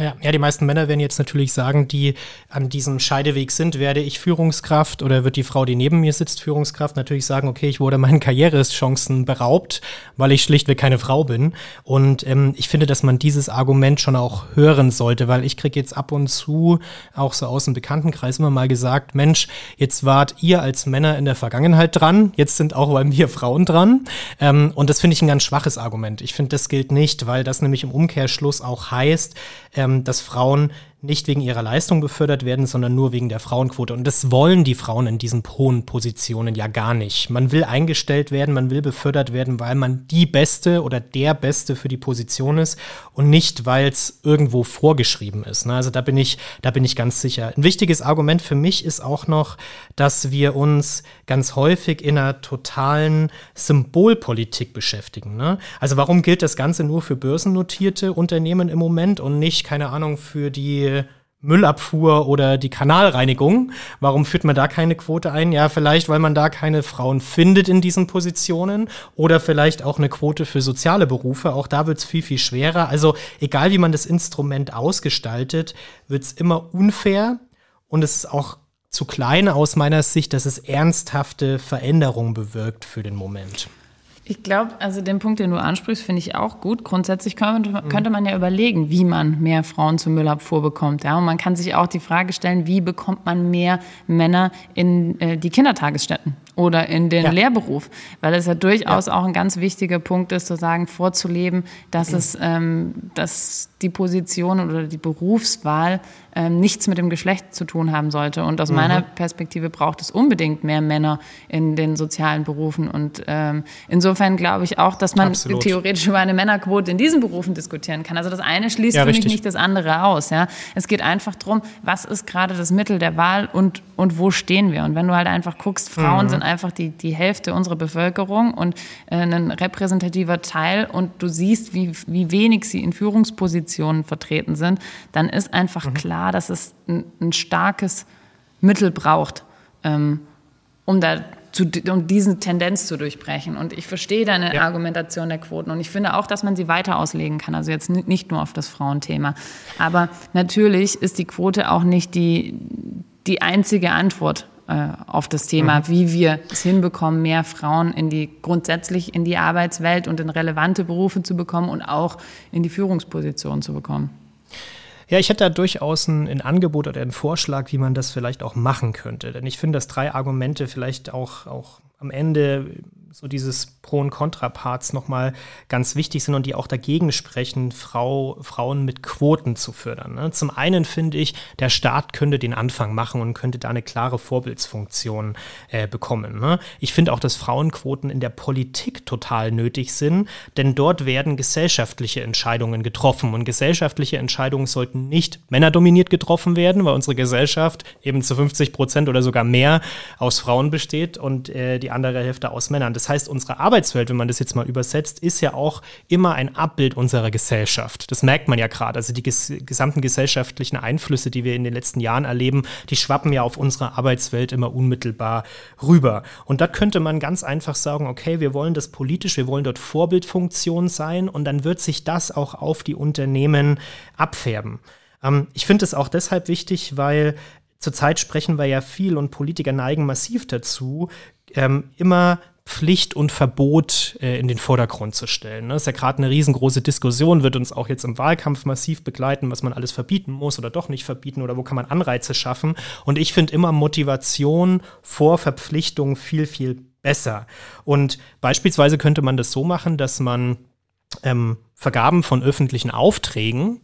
Ja, ja, die meisten Männer werden jetzt natürlich sagen, die an diesem Scheideweg sind, werde ich Führungskraft oder wird die Frau, die neben mir sitzt, Führungskraft, natürlich sagen, okay, ich wurde meinen Karrierechancen beraubt, weil ich schlichtweg keine Frau bin. Und ähm, ich finde, dass man dieses Argument schon auch hören sollte, weil ich kriege jetzt ab und zu, auch so aus dem Bekanntenkreis, immer mal gesagt, Mensch, jetzt wart ihr als Männer in der Vergangenheit dran, jetzt sind auch bei mir Frauen dran. Ähm, und das finde ich ein ganz schwaches Argument. Ich finde, das gilt nicht, weil das nämlich im Umkehrschluss auch heißt, ähm, dass Frauen nicht wegen ihrer Leistung befördert werden, sondern nur wegen der Frauenquote. Und das wollen die Frauen in diesen hohen Positionen ja gar nicht. Man will eingestellt werden, man will befördert werden, weil man die Beste oder der Beste für die Position ist und nicht, weil es irgendwo vorgeschrieben ist. Ne? Also da bin ich, da bin ich ganz sicher. Ein wichtiges Argument für mich ist auch noch, dass wir uns ganz häufig in einer totalen Symbolpolitik beschäftigen. Ne? Also warum gilt das Ganze nur für börsennotierte Unternehmen im Moment und nicht, keine Ahnung, für die Müllabfuhr oder die Kanalreinigung. Warum führt man da keine Quote ein? Ja, vielleicht, weil man da keine Frauen findet in diesen Positionen oder vielleicht auch eine Quote für soziale Berufe. Auch da wird es viel, viel schwerer. Also egal, wie man das Instrument ausgestaltet, wird es immer unfair und es ist auch zu klein aus meiner Sicht, dass es ernsthafte Veränderungen bewirkt für den Moment. Ich glaube, also den Punkt, den du ansprichst, finde ich auch gut. Grundsätzlich könnte, könnte, man ja überlegen, wie man mehr Frauen zur Müllabfuhr bekommt. Ja? Und man kann sich auch die Frage stellen, wie bekommt man mehr Männer in äh, die Kindertagesstätten oder in den ja. Lehrberuf? Weil es ja durchaus ja. auch ein ganz wichtiger Punkt ist, zu sagen, vorzuleben, dass mhm. es, ähm, dass die Position oder die Berufswahl ähm, nichts mit dem Geschlecht zu tun haben sollte. Und aus mhm. meiner Perspektive braucht es unbedingt mehr Männer in den sozialen Berufen. Und ähm, insofern glaube ich auch, dass man Absolut. theoretisch über eine Männerquote in diesen Berufen diskutieren kann. Also das eine schließt ja, für mich nicht das andere aus. Ja? Es geht einfach darum, was ist gerade das Mittel der Wahl und, und wo stehen wir. Und wenn du halt einfach guckst, Frauen mhm. sind einfach die, die Hälfte unserer Bevölkerung und äh, ein repräsentativer Teil und du siehst, wie, wie wenig sie in Führungspositionen vertreten sind, dann ist einfach mhm. klar, dass es ein, ein starkes Mittel braucht, ähm, um da zu, um diese Tendenz zu durchbrechen. Und ich verstehe deine ja. Argumentation der Quoten und ich finde auch, dass man sie weiter auslegen kann. Also jetzt nicht nur auf das Frauenthema. Aber natürlich ist die Quote auch nicht die, die einzige Antwort äh, auf das Thema, mhm. wie wir es hinbekommen, mehr Frauen in die grundsätzlich in die Arbeitswelt und in relevante Berufe zu bekommen und auch in die Führungsposition zu bekommen. Ja, ich hätte da durchaus ein, ein, Angebot oder einen Vorschlag, wie man das vielleicht auch machen könnte. Denn ich finde, dass drei Argumente vielleicht auch, auch am Ende so dieses Pro- und Kontraparts nochmal ganz wichtig sind und die auch dagegen sprechen, Frau, Frauen mit Quoten zu fördern. Ne? Zum einen finde ich, der Staat könnte den Anfang machen und könnte da eine klare Vorbildsfunktion äh, bekommen. Ne? Ich finde auch, dass Frauenquoten in der Politik total nötig sind, denn dort werden gesellschaftliche Entscheidungen getroffen und gesellschaftliche Entscheidungen sollten nicht männerdominiert getroffen werden, weil unsere Gesellschaft eben zu 50 Prozent oder sogar mehr aus Frauen besteht und äh, die andere Hälfte aus Männern. Das heißt, unsere Arbeitswelt, wenn man das jetzt mal übersetzt, ist ja auch immer ein Abbild unserer Gesellschaft. Das merkt man ja gerade. Also die ges gesamten gesellschaftlichen Einflüsse, die wir in den letzten Jahren erleben, die schwappen ja auf unsere Arbeitswelt immer unmittelbar rüber. Und da könnte man ganz einfach sagen, okay, wir wollen das politisch, wir wollen dort Vorbildfunktion sein und dann wird sich das auch auf die Unternehmen abfärben. Ähm, ich finde es auch deshalb wichtig, weil Zurzeit sprechen wir ja viel und Politiker neigen massiv dazu, ähm, immer Pflicht und Verbot äh, in den Vordergrund zu stellen. Ne? Das ist ja gerade eine riesengroße Diskussion, wird uns auch jetzt im Wahlkampf massiv begleiten, was man alles verbieten muss oder doch nicht verbieten oder wo kann man Anreize schaffen. Und ich finde immer Motivation vor Verpflichtung viel, viel besser. Und beispielsweise könnte man das so machen, dass man ähm, Vergaben von öffentlichen Aufträgen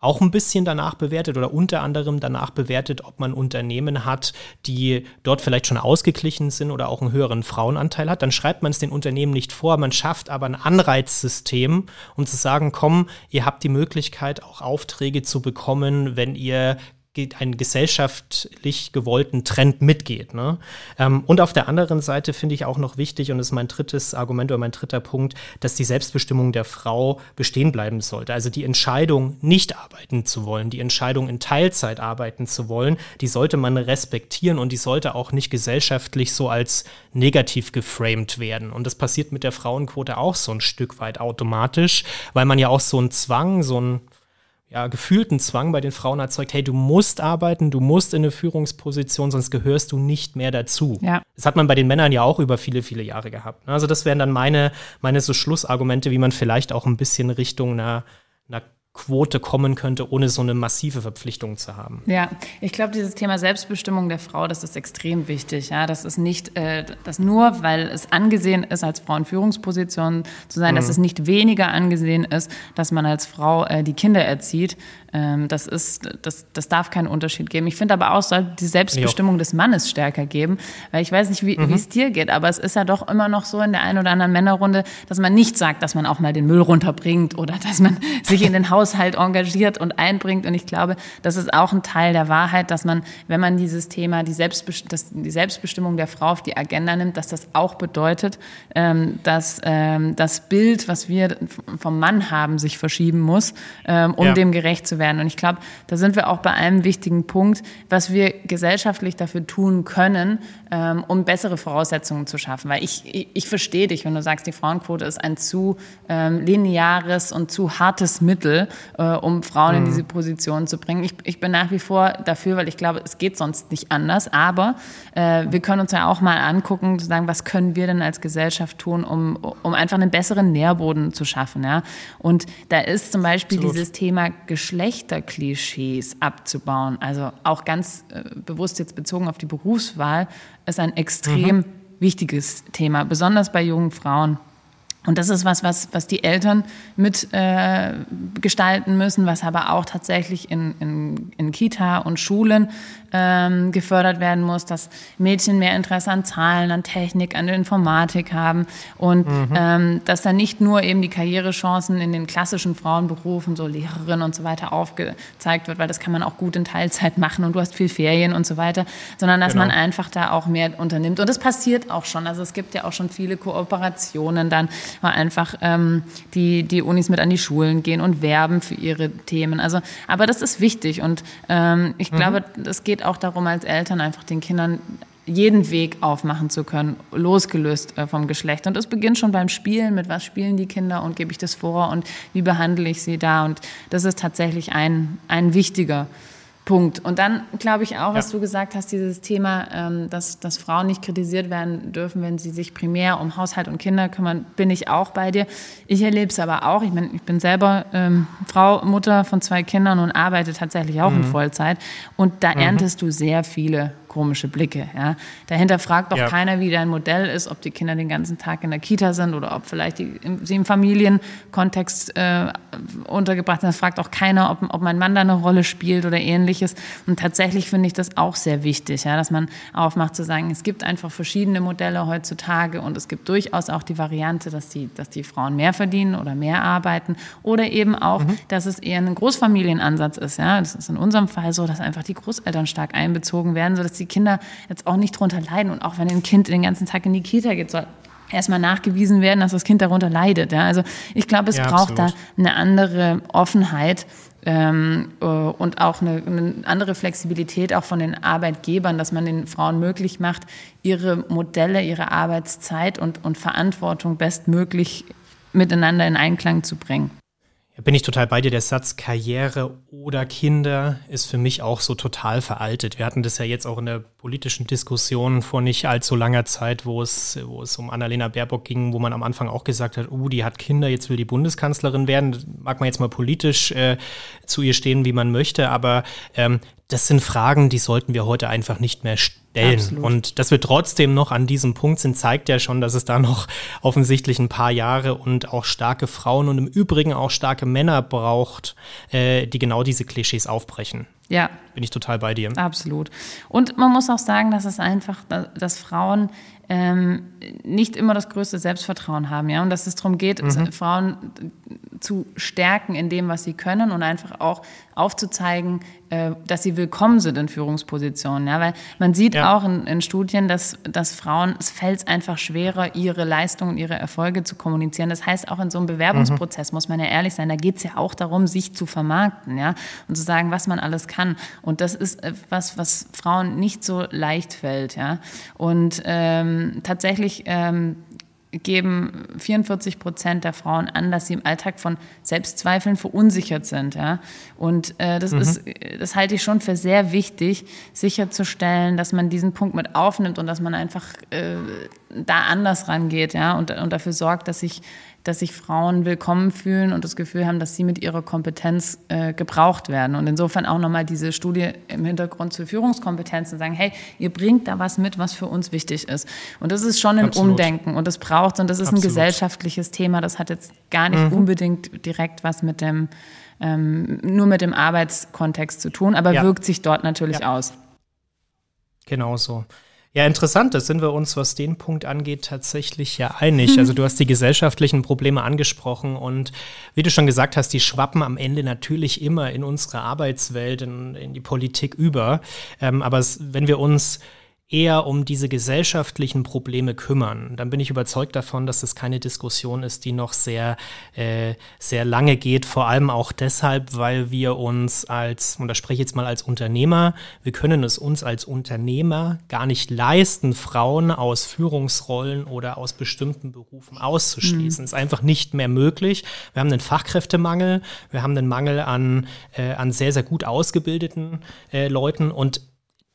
auch ein bisschen danach bewertet oder unter anderem danach bewertet, ob man Unternehmen hat, die dort vielleicht schon ausgeglichen sind oder auch einen höheren Frauenanteil hat. Dann schreibt man es den Unternehmen nicht vor, man schafft aber ein Anreizsystem, um zu sagen, komm, ihr habt die Möglichkeit, auch Aufträge zu bekommen, wenn ihr einen gesellschaftlich gewollten Trend mitgeht. Ne? Ähm, und auf der anderen Seite finde ich auch noch wichtig, und das ist mein drittes Argument oder mein dritter Punkt, dass die Selbstbestimmung der Frau bestehen bleiben sollte. Also die Entscheidung, nicht arbeiten zu wollen, die Entscheidung, in Teilzeit arbeiten zu wollen, die sollte man respektieren und die sollte auch nicht gesellschaftlich so als negativ geframed werden. Und das passiert mit der Frauenquote auch so ein Stück weit automatisch, weil man ja auch so einen Zwang, so ein ja, gefühlten Zwang bei den Frauen erzeugt, hey, du musst arbeiten, du musst in eine Führungsposition, sonst gehörst du nicht mehr dazu. Ja. Das hat man bei den Männern ja auch über viele, viele Jahre gehabt. Also das wären dann meine, meine so Schlussargumente, wie man vielleicht auch ein bisschen Richtung einer, einer Quote kommen könnte, ohne so eine massive Verpflichtung zu haben. Ja, ich glaube, dieses Thema Selbstbestimmung der Frau, das ist extrem wichtig. Ja, das ist nicht, äh, dass nur, weil es angesehen ist, als Frau in Führungspositionen zu sein, mhm. dass es nicht weniger angesehen ist, dass man als Frau äh, die Kinder erzieht. Ähm, das ist, das, das darf keinen Unterschied geben. Ich finde aber auch, soll die Selbstbestimmung jo. des Mannes stärker geben, weil ich weiß nicht, wie mhm. es dir geht, aber es ist ja doch immer noch so in der einen oder anderen Männerrunde, dass man nicht sagt, dass man auch mal den Müll runterbringt oder dass man sich in den Haus Haushalt engagiert und einbringt. Und ich glaube, das ist auch ein Teil der Wahrheit, dass man, wenn man dieses Thema, die, Selbstbest das, die Selbstbestimmung der Frau auf die Agenda nimmt, dass das auch bedeutet, ähm, dass ähm, das Bild, was wir vom Mann haben, sich verschieben muss, ähm, um ja. dem gerecht zu werden. Und ich glaube, da sind wir auch bei einem wichtigen Punkt, was wir gesellschaftlich dafür tun können, ähm, um bessere Voraussetzungen zu schaffen. Weil ich, ich, ich verstehe dich, wenn du sagst, die Frauenquote ist ein zu ähm, lineares und zu hartes Mittel, äh, um Frauen mhm. in diese Position zu bringen. Ich, ich bin nach wie vor dafür, weil ich glaube, es geht sonst nicht anders. Aber äh, wir können uns ja auch mal angucken, zu sagen, was können wir denn als Gesellschaft tun, um, um einfach einen besseren Nährboden zu schaffen. Ja? Und da ist zum Beispiel Absolut. dieses Thema Geschlechterklischees abzubauen. Also auch ganz äh, bewusst jetzt bezogen auf die Berufswahl, ist ein extrem mhm. wichtiges Thema, besonders bei jungen Frauen. Und das ist was, was, was die Eltern mit äh, gestalten müssen, was aber auch tatsächlich in, in, in Kita und Schulen ähm, gefördert werden muss, dass Mädchen mehr Interesse an Zahlen, an Technik, an Informatik haben und mhm. ähm, dass da nicht nur eben die Karrierechancen in den klassischen Frauenberufen, so Lehrerin und so weiter, aufgezeigt wird, weil das kann man auch gut in Teilzeit machen und du hast viel Ferien und so weiter, sondern dass genau. man einfach da auch mehr unternimmt. Und das passiert auch schon. Also es gibt ja auch schon viele Kooperationen dann, weil einfach ähm, die, die Unis mit an die Schulen gehen und werben für ihre Themen. Also, aber das ist wichtig und ähm, ich mhm. glaube, es geht geht auch darum, als Eltern einfach den Kindern jeden Weg aufmachen zu können, losgelöst äh, vom Geschlecht. Und es beginnt schon beim Spielen, mit was spielen die Kinder und gebe ich das vor und wie behandle ich sie da. Und das ist tatsächlich ein, ein wichtiger Punkt. Und dann glaube ich auch, was ja. du gesagt hast, dieses Thema, ähm, dass, dass Frauen nicht kritisiert werden dürfen, wenn sie sich primär um Haushalt und Kinder kümmern, bin ich auch bei dir. Ich erlebe es aber auch. Ich, mein, ich bin selber ähm, Frau, Mutter von zwei Kindern und arbeite tatsächlich auch mhm. in Vollzeit. Und da mhm. erntest du sehr viele komische Blicke. Ja. Dahinter fragt doch ja. keiner, wie dein Modell ist, ob die Kinder den ganzen Tag in der Kita sind oder ob vielleicht die, im, sie im Familienkontext äh, untergebracht sind. Das fragt auch keiner, ob, ob mein Mann da eine Rolle spielt oder ähnliches. Und tatsächlich finde ich das auch sehr wichtig, ja, dass man aufmacht zu sagen, es gibt einfach verschiedene Modelle heutzutage und es gibt durchaus auch die Variante, dass die, dass die Frauen mehr verdienen oder mehr arbeiten oder eben auch, mhm. dass es eher ein Großfamilienansatz ist. Ja. Das ist in unserem Fall so, dass einfach die Großeltern stark einbezogen werden, sodass die Kinder jetzt auch nicht drunter leiden. Und auch wenn ein Kind den ganzen Tag in die Kita geht, soll erstmal nachgewiesen werden, dass das Kind darunter leidet. Ja? Also ich glaube, es ja, braucht absolut. da eine andere Offenheit ähm, äh, und auch eine, eine, andere Flexibilität auch von den Arbeitgebern, dass man den Frauen möglich macht, ihre Modelle, ihre Arbeitszeit und, und Verantwortung bestmöglich miteinander in Einklang zu bringen bin ich total bei dir. Der Satz Karriere oder Kinder ist für mich auch so total veraltet. Wir hatten das ja jetzt auch in der politischen Diskussion vor nicht allzu langer Zeit, wo es, wo es um Annalena Baerbock ging, wo man am Anfang auch gesagt hat, uh, die hat Kinder, jetzt will die Bundeskanzlerin werden. Mag man jetzt mal politisch äh, zu ihr stehen, wie man möchte, aber ähm, das sind Fragen, die sollten wir heute einfach nicht mehr stellen. Absolut. Und dass wir trotzdem noch an diesem Punkt sind, zeigt ja schon, dass es da noch offensichtlich ein paar Jahre und auch starke Frauen und im Übrigen auch starke Männer braucht, äh, die genau diese Klischees aufbrechen. Ja. Bin ich total bei dir. Absolut. Und man muss auch sagen, dass es einfach, dass Frauen ähm, nicht immer das größte Selbstvertrauen haben, ja, und dass es darum geht, mhm. Frauen zu stärken in dem, was sie können und einfach auch aufzuzeigen, äh, dass sie willkommen sind in Führungspositionen. Ja? Weil man sieht ja. auch in, in, Studien, dass, dass Frauen, es fällt einfach schwerer, ihre Leistungen, ihre Erfolge zu kommunizieren. Das heißt, auch in so einem Bewerbungsprozess mhm. muss man ja ehrlich sein, da geht es ja auch darum, sich zu vermarkten ja? und zu sagen, was man alles kann. Und das ist was, was Frauen nicht so leicht fällt. Ja? Und ähm, tatsächlich ähm, geben 44 Prozent der Frauen an, dass sie im Alltag von Selbstzweifeln verunsichert sind. Ja? Und äh, das, mhm. ist, das halte ich schon für sehr wichtig, sicherzustellen, dass man diesen Punkt mit aufnimmt und dass man einfach äh, da anders rangeht ja? und, und dafür sorgt, dass sich dass sich Frauen willkommen fühlen und das Gefühl haben, dass sie mit ihrer Kompetenz äh, gebraucht werden. Und insofern auch nochmal diese Studie im Hintergrund zur Führungskompetenz und sagen, hey, ihr bringt da was mit, was für uns wichtig ist. Und das ist schon ein Absolut. Umdenken und das braucht und das ist Absolut. ein gesellschaftliches Thema. Das hat jetzt gar nicht mhm. unbedingt direkt was mit dem ähm, nur mit dem Arbeitskontext zu tun, aber ja. wirkt sich dort natürlich ja. aus. Genau so. Ja, interessant, da sind wir uns, was den Punkt angeht, tatsächlich ja einig. Also du hast die gesellschaftlichen Probleme angesprochen und wie du schon gesagt hast, die schwappen am Ende natürlich immer in unsere Arbeitswelt, in, in die Politik über. Ähm, aber es, wenn wir uns eher um diese gesellschaftlichen Probleme kümmern, dann bin ich überzeugt davon, dass es keine Diskussion ist, die noch sehr, äh, sehr lange geht. Vor allem auch deshalb, weil wir uns als, und da spreche ich jetzt mal als Unternehmer, wir können es uns als Unternehmer gar nicht leisten, Frauen aus Führungsrollen oder aus bestimmten Berufen auszuschließen. Mhm. Ist einfach nicht mehr möglich. Wir haben einen Fachkräftemangel, wir haben einen Mangel an, äh, an sehr, sehr gut ausgebildeten äh, Leuten und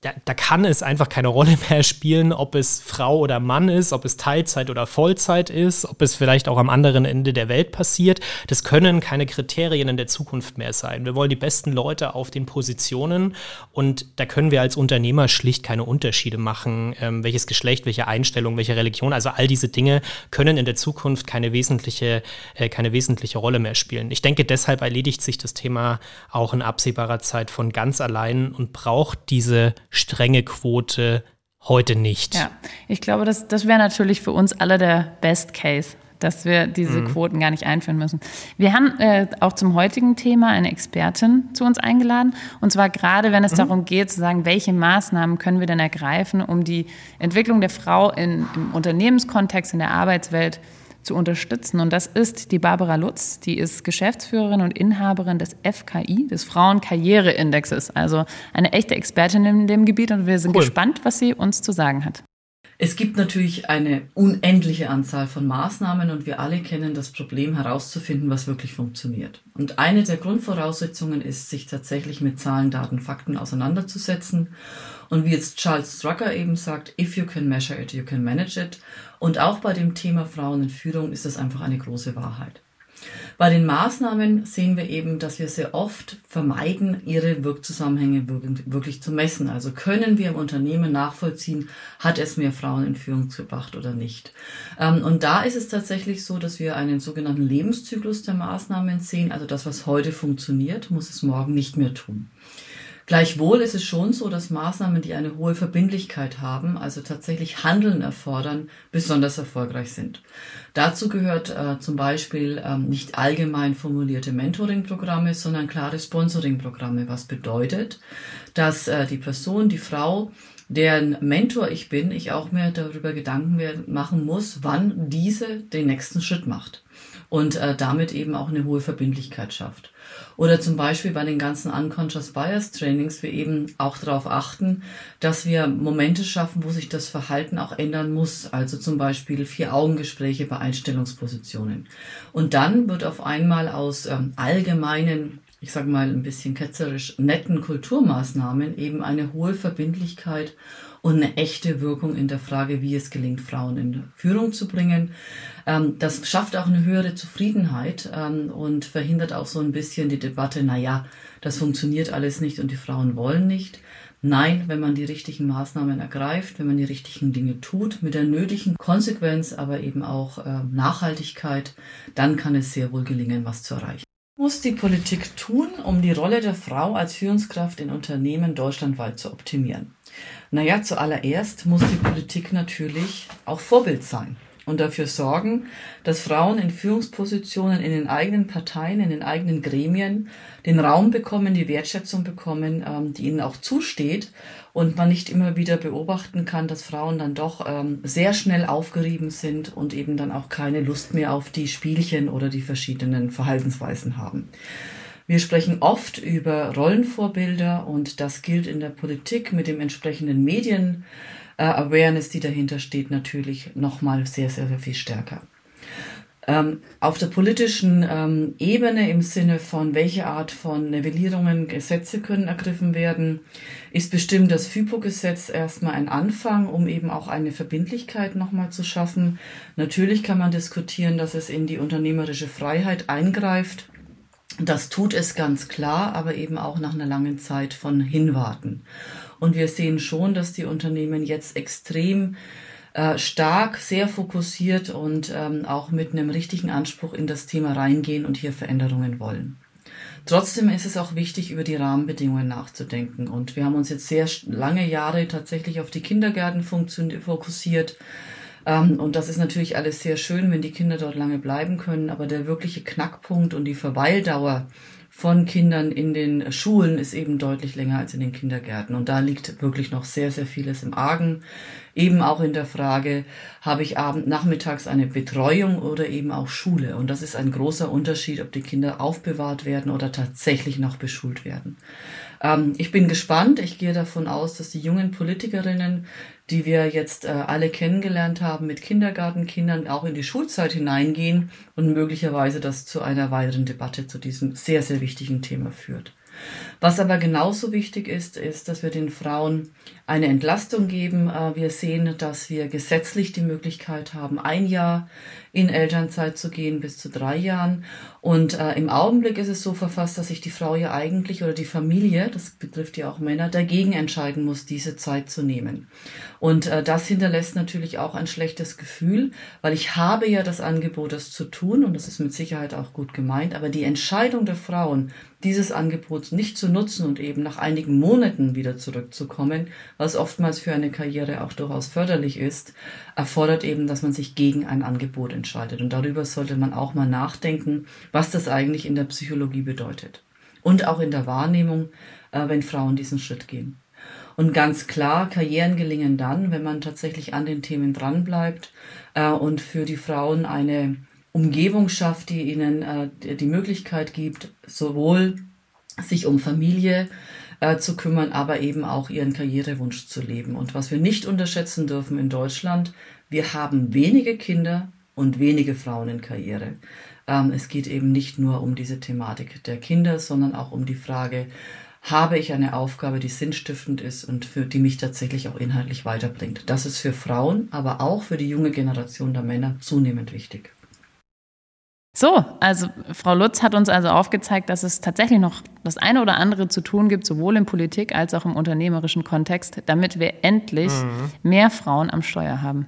da, da, kann es einfach keine Rolle mehr spielen, ob es Frau oder Mann ist, ob es Teilzeit oder Vollzeit ist, ob es vielleicht auch am anderen Ende der Welt passiert. Das können keine Kriterien in der Zukunft mehr sein. Wir wollen die besten Leute auf den Positionen und da können wir als Unternehmer schlicht keine Unterschiede machen, ähm, welches Geschlecht, welche Einstellung, welche Religion. Also all diese Dinge können in der Zukunft keine wesentliche, äh, keine wesentliche Rolle mehr spielen. Ich denke, deshalb erledigt sich das Thema auch in absehbarer Zeit von ganz allein und braucht diese strenge Quote heute nicht. Ja, ich glaube, das, das wäre natürlich für uns alle der Best Case, dass wir diese mhm. Quoten gar nicht einführen müssen. Wir haben äh, auch zum heutigen Thema eine Expertin zu uns eingeladen. Und zwar gerade, wenn es mhm. darum geht, zu sagen, welche Maßnahmen können wir denn ergreifen, um die Entwicklung der Frau in, im Unternehmenskontext, in der Arbeitswelt zu unterstützen. Und das ist die Barbara Lutz, die ist Geschäftsführerin und Inhaberin des FKI, des Frauenkarriereindexes. Also eine echte Expertin in dem Gebiet und wir sind cool. gespannt, was sie uns zu sagen hat. Es gibt natürlich eine unendliche Anzahl von Maßnahmen und wir alle kennen das Problem herauszufinden, was wirklich funktioniert. Und eine der Grundvoraussetzungen ist, sich tatsächlich mit Zahlen, Daten, Fakten auseinanderzusetzen. Und wie jetzt Charles Drucker eben sagt, if you can measure it, you can manage it. Und auch bei dem Thema Frauen in Führung ist das einfach eine große Wahrheit. Bei den Maßnahmen sehen wir eben, dass wir sehr oft vermeiden, ihre Wirkzusammenhänge wirklich zu messen. Also können wir im Unternehmen nachvollziehen, hat es mehr Frauen in Führung gebracht oder nicht. Ähm, und da ist es tatsächlich so, dass wir einen sogenannten Lebenszyklus der Maßnahmen sehen. Also das, was heute funktioniert, muss es morgen nicht mehr tun. Gleichwohl ist es schon so, dass Maßnahmen, die eine hohe Verbindlichkeit haben, also tatsächlich Handeln erfordern, besonders erfolgreich sind. Dazu gehört äh, zum Beispiel ähm, nicht allgemein formulierte Mentoring-Programme, sondern klare Sponsoring-Programme, was bedeutet, dass äh, die Person, die Frau, deren Mentor ich bin, ich auch mir darüber Gedanken machen muss, wann diese den nächsten Schritt macht und äh, damit eben auch eine hohe Verbindlichkeit schafft. Oder zum Beispiel bei den ganzen Unconscious Bias Trainings wir eben auch darauf achten, dass wir Momente schaffen, wo sich das Verhalten auch ändern muss. Also zum Beispiel Vier-Augen-Gespräche bei Einstellungspositionen. Und dann wird auf einmal aus ähm, allgemeinen ich sage mal ein bisschen ketzerisch, netten Kulturmaßnahmen eben eine hohe Verbindlichkeit und eine echte Wirkung in der Frage, wie es gelingt, Frauen in Führung zu bringen. Ähm, das schafft auch eine höhere Zufriedenheit ähm, und verhindert auch so ein bisschen die Debatte, na ja, das funktioniert alles nicht und die Frauen wollen nicht. Nein, wenn man die richtigen Maßnahmen ergreift, wenn man die richtigen Dinge tut, mit der nötigen Konsequenz, aber eben auch äh, Nachhaltigkeit, dann kann es sehr wohl gelingen, was zu erreichen. Was muss die Politik tun, um die Rolle der Frau als Führungskraft in Unternehmen deutschlandweit zu optimieren? Naja, zuallererst muss die Politik natürlich auch Vorbild sein und dafür sorgen, dass Frauen in Führungspositionen in den eigenen Parteien, in den eigenen Gremien den Raum bekommen, die Wertschätzung bekommen, ähm, die ihnen auch zusteht und man nicht immer wieder beobachten kann, dass Frauen dann doch ähm, sehr schnell aufgerieben sind und eben dann auch keine Lust mehr auf die Spielchen oder die verschiedenen Verhaltensweisen haben. Wir sprechen oft über Rollenvorbilder und das gilt in der Politik mit dem entsprechenden Medien äh, Awareness, die dahinter steht, natürlich nochmal sehr, sehr, sehr viel stärker. Ähm, auf der politischen ähm, Ebene im Sinne von welche Art von Nivellierungen Gesetze können ergriffen werden, ist bestimmt das FIPO-Gesetz erstmal ein Anfang, um eben auch eine Verbindlichkeit nochmal zu schaffen. Natürlich kann man diskutieren, dass es in die unternehmerische Freiheit eingreift. Das tut es ganz klar, aber eben auch nach einer langen Zeit von Hinwarten. Und wir sehen schon, dass die Unternehmen jetzt extrem äh, stark, sehr fokussiert und ähm, auch mit einem richtigen Anspruch in das Thema reingehen und hier Veränderungen wollen. Trotzdem ist es auch wichtig, über die Rahmenbedingungen nachzudenken. Und wir haben uns jetzt sehr lange Jahre tatsächlich auf die Kindergärten fokussiert. Ähm, und das ist natürlich alles sehr schön, wenn die Kinder dort lange bleiben können. Aber der wirkliche Knackpunkt und die Verweildauer von Kindern in den Schulen ist eben deutlich länger als in den Kindergärten. Und da liegt wirklich noch sehr, sehr vieles im Argen. Eben auch in der Frage, habe ich abend, nachmittags eine Betreuung oder eben auch Schule? Und das ist ein großer Unterschied, ob die Kinder aufbewahrt werden oder tatsächlich noch beschult werden. Ähm, ich bin gespannt. Ich gehe davon aus, dass die jungen Politikerinnen die wir jetzt äh, alle kennengelernt haben, mit Kindergartenkindern auch in die Schulzeit hineingehen und möglicherweise das zu einer weiteren Debatte zu diesem sehr, sehr wichtigen Thema führt. Was aber genauso wichtig ist, ist, dass wir den Frauen eine Entlastung geben. Äh, wir sehen, dass wir gesetzlich die Möglichkeit haben, ein Jahr in Elternzeit zu gehen bis zu drei Jahren. Und äh, im Augenblick ist es so verfasst, dass sich die Frau ja eigentlich oder die Familie, das betrifft ja auch Männer, dagegen entscheiden muss, diese Zeit zu nehmen. Und äh, das hinterlässt natürlich auch ein schlechtes Gefühl, weil ich habe ja das Angebot, das zu tun und das ist mit Sicherheit auch gut gemeint, aber die Entscheidung der Frauen, dieses Angebot nicht zu nutzen und eben nach einigen Monaten wieder zurückzukommen, was oftmals für eine Karriere auch durchaus förderlich ist, erfordert eben, dass man sich gegen ein Angebot entscheidet. Und darüber sollte man auch mal nachdenken, was das eigentlich in der Psychologie bedeutet. Und auch in der Wahrnehmung, äh, wenn Frauen diesen Schritt gehen. Und ganz klar, Karrieren gelingen dann, wenn man tatsächlich an den Themen dranbleibt äh, und für die Frauen eine Umgebung schafft, die ihnen äh, die Möglichkeit gibt, sowohl sich um Familie äh, zu kümmern, aber eben auch ihren Karrierewunsch zu leben. Und was wir nicht unterschätzen dürfen in Deutschland, wir haben wenige Kinder und wenige Frauen in Karriere. Ähm, es geht eben nicht nur um diese Thematik der Kinder, sondern auch um die Frage, habe ich eine Aufgabe, die sinnstiftend ist und für die mich tatsächlich auch inhaltlich weiterbringt. Das ist für Frauen, aber auch für die junge Generation der Männer zunehmend wichtig. So, also Frau Lutz hat uns also aufgezeigt, dass es tatsächlich noch das eine oder andere zu tun gibt, sowohl in Politik als auch im unternehmerischen Kontext, damit wir endlich mhm. mehr Frauen am Steuer haben.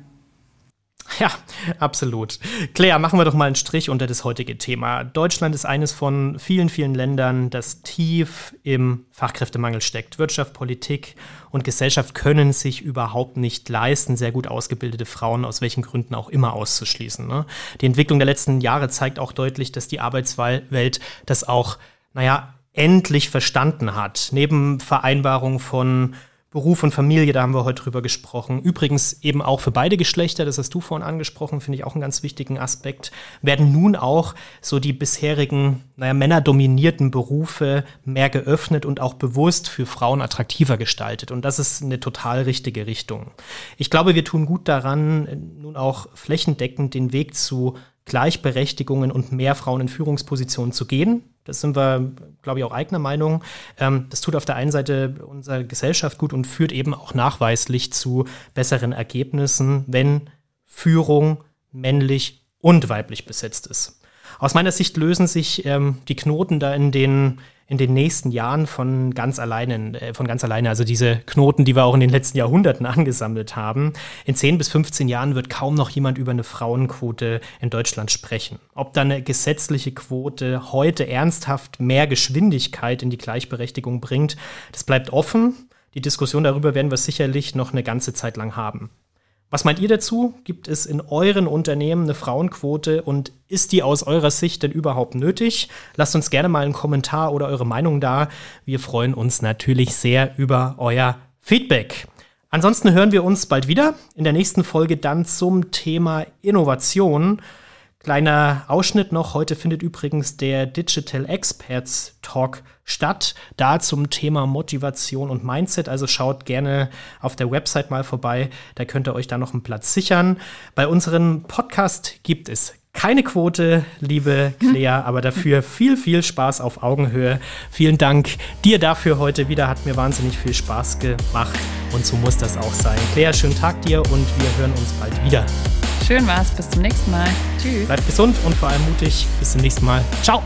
Ja, absolut. Claire, machen wir doch mal einen Strich unter das heutige Thema. Deutschland ist eines von vielen, vielen Ländern, das tief im Fachkräftemangel steckt. Wirtschaft, Politik und Gesellschaft können sich überhaupt nicht leisten, sehr gut ausgebildete Frauen aus welchen Gründen auch immer auszuschließen. Ne? Die Entwicklung der letzten Jahre zeigt auch deutlich, dass die Arbeitswelt das auch, naja, endlich verstanden hat. Neben Vereinbarung von Beruf und Familie, da haben wir heute drüber gesprochen. Übrigens eben auch für beide Geschlechter, das hast du vorhin angesprochen, finde ich auch einen ganz wichtigen Aspekt, werden nun auch so die bisherigen, naja, männerdominierten Berufe mehr geöffnet und auch bewusst für Frauen attraktiver gestaltet. Und das ist eine total richtige Richtung. Ich glaube, wir tun gut daran, nun auch flächendeckend den Weg zu Gleichberechtigungen und mehr Frauen in Führungspositionen zu gehen. Das sind wir, glaube ich, auch eigener Meinung. Ähm, das tut auf der einen Seite unserer Gesellschaft gut und führt eben auch nachweislich zu besseren Ergebnissen, wenn Führung männlich und weiblich besetzt ist. Aus meiner Sicht lösen sich ähm, die Knoten da in den in den nächsten Jahren von ganz alleine, äh, von ganz alleine, also diese Knoten, die wir auch in den letzten Jahrhunderten angesammelt haben. In 10 bis 15 Jahren wird kaum noch jemand über eine Frauenquote in Deutschland sprechen. Ob da eine gesetzliche Quote heute ernsthaft mehr Geschwindigkeit in die Gleichberechtigung bringt, das bleibt offen. Die Diskussion darüber werden wir sicherlich noch eine ganze Zeit lang haben. Was meint ihr dazu? Gibt es in euren Unternehmen eine Frauenquote und ist die aus eurer Sicht denn überhaupt nötig? Lasst uns gerne mal einen Kommentar oder eure Meinung da. Wir freuen uns natürlich sehr über euer Feedback. Ansonsten hören wir uns bald wieder in der nächsten Folge dann zum Thema Innovation. Kleiner Ausschnitt noch. Heute findet übrigens der Digital Experts Talk statt. Da zum Thema Motivation und Mindset. Also schaut gerne auf der Website mal vorbei. Da könnt ihr euch da noch einen Platz sichern. Bei unserem Podcast gibt es keine Quote, liebe Claire, aber dafür viel, viel Spaß auf Augenhöhe. Vielen Dank dir dafür heute wieder. Hat mir wahnsinnig viel Spaß gemacht und so muss das auch sein. Claire, schönen Tag dir und wir hören uns bald wieder. Schön war's. Bis zum nächsten Mal. Tschüss. Bleibt gesund und vor allem mutig. Bis zum nächsten Mal. Ciao.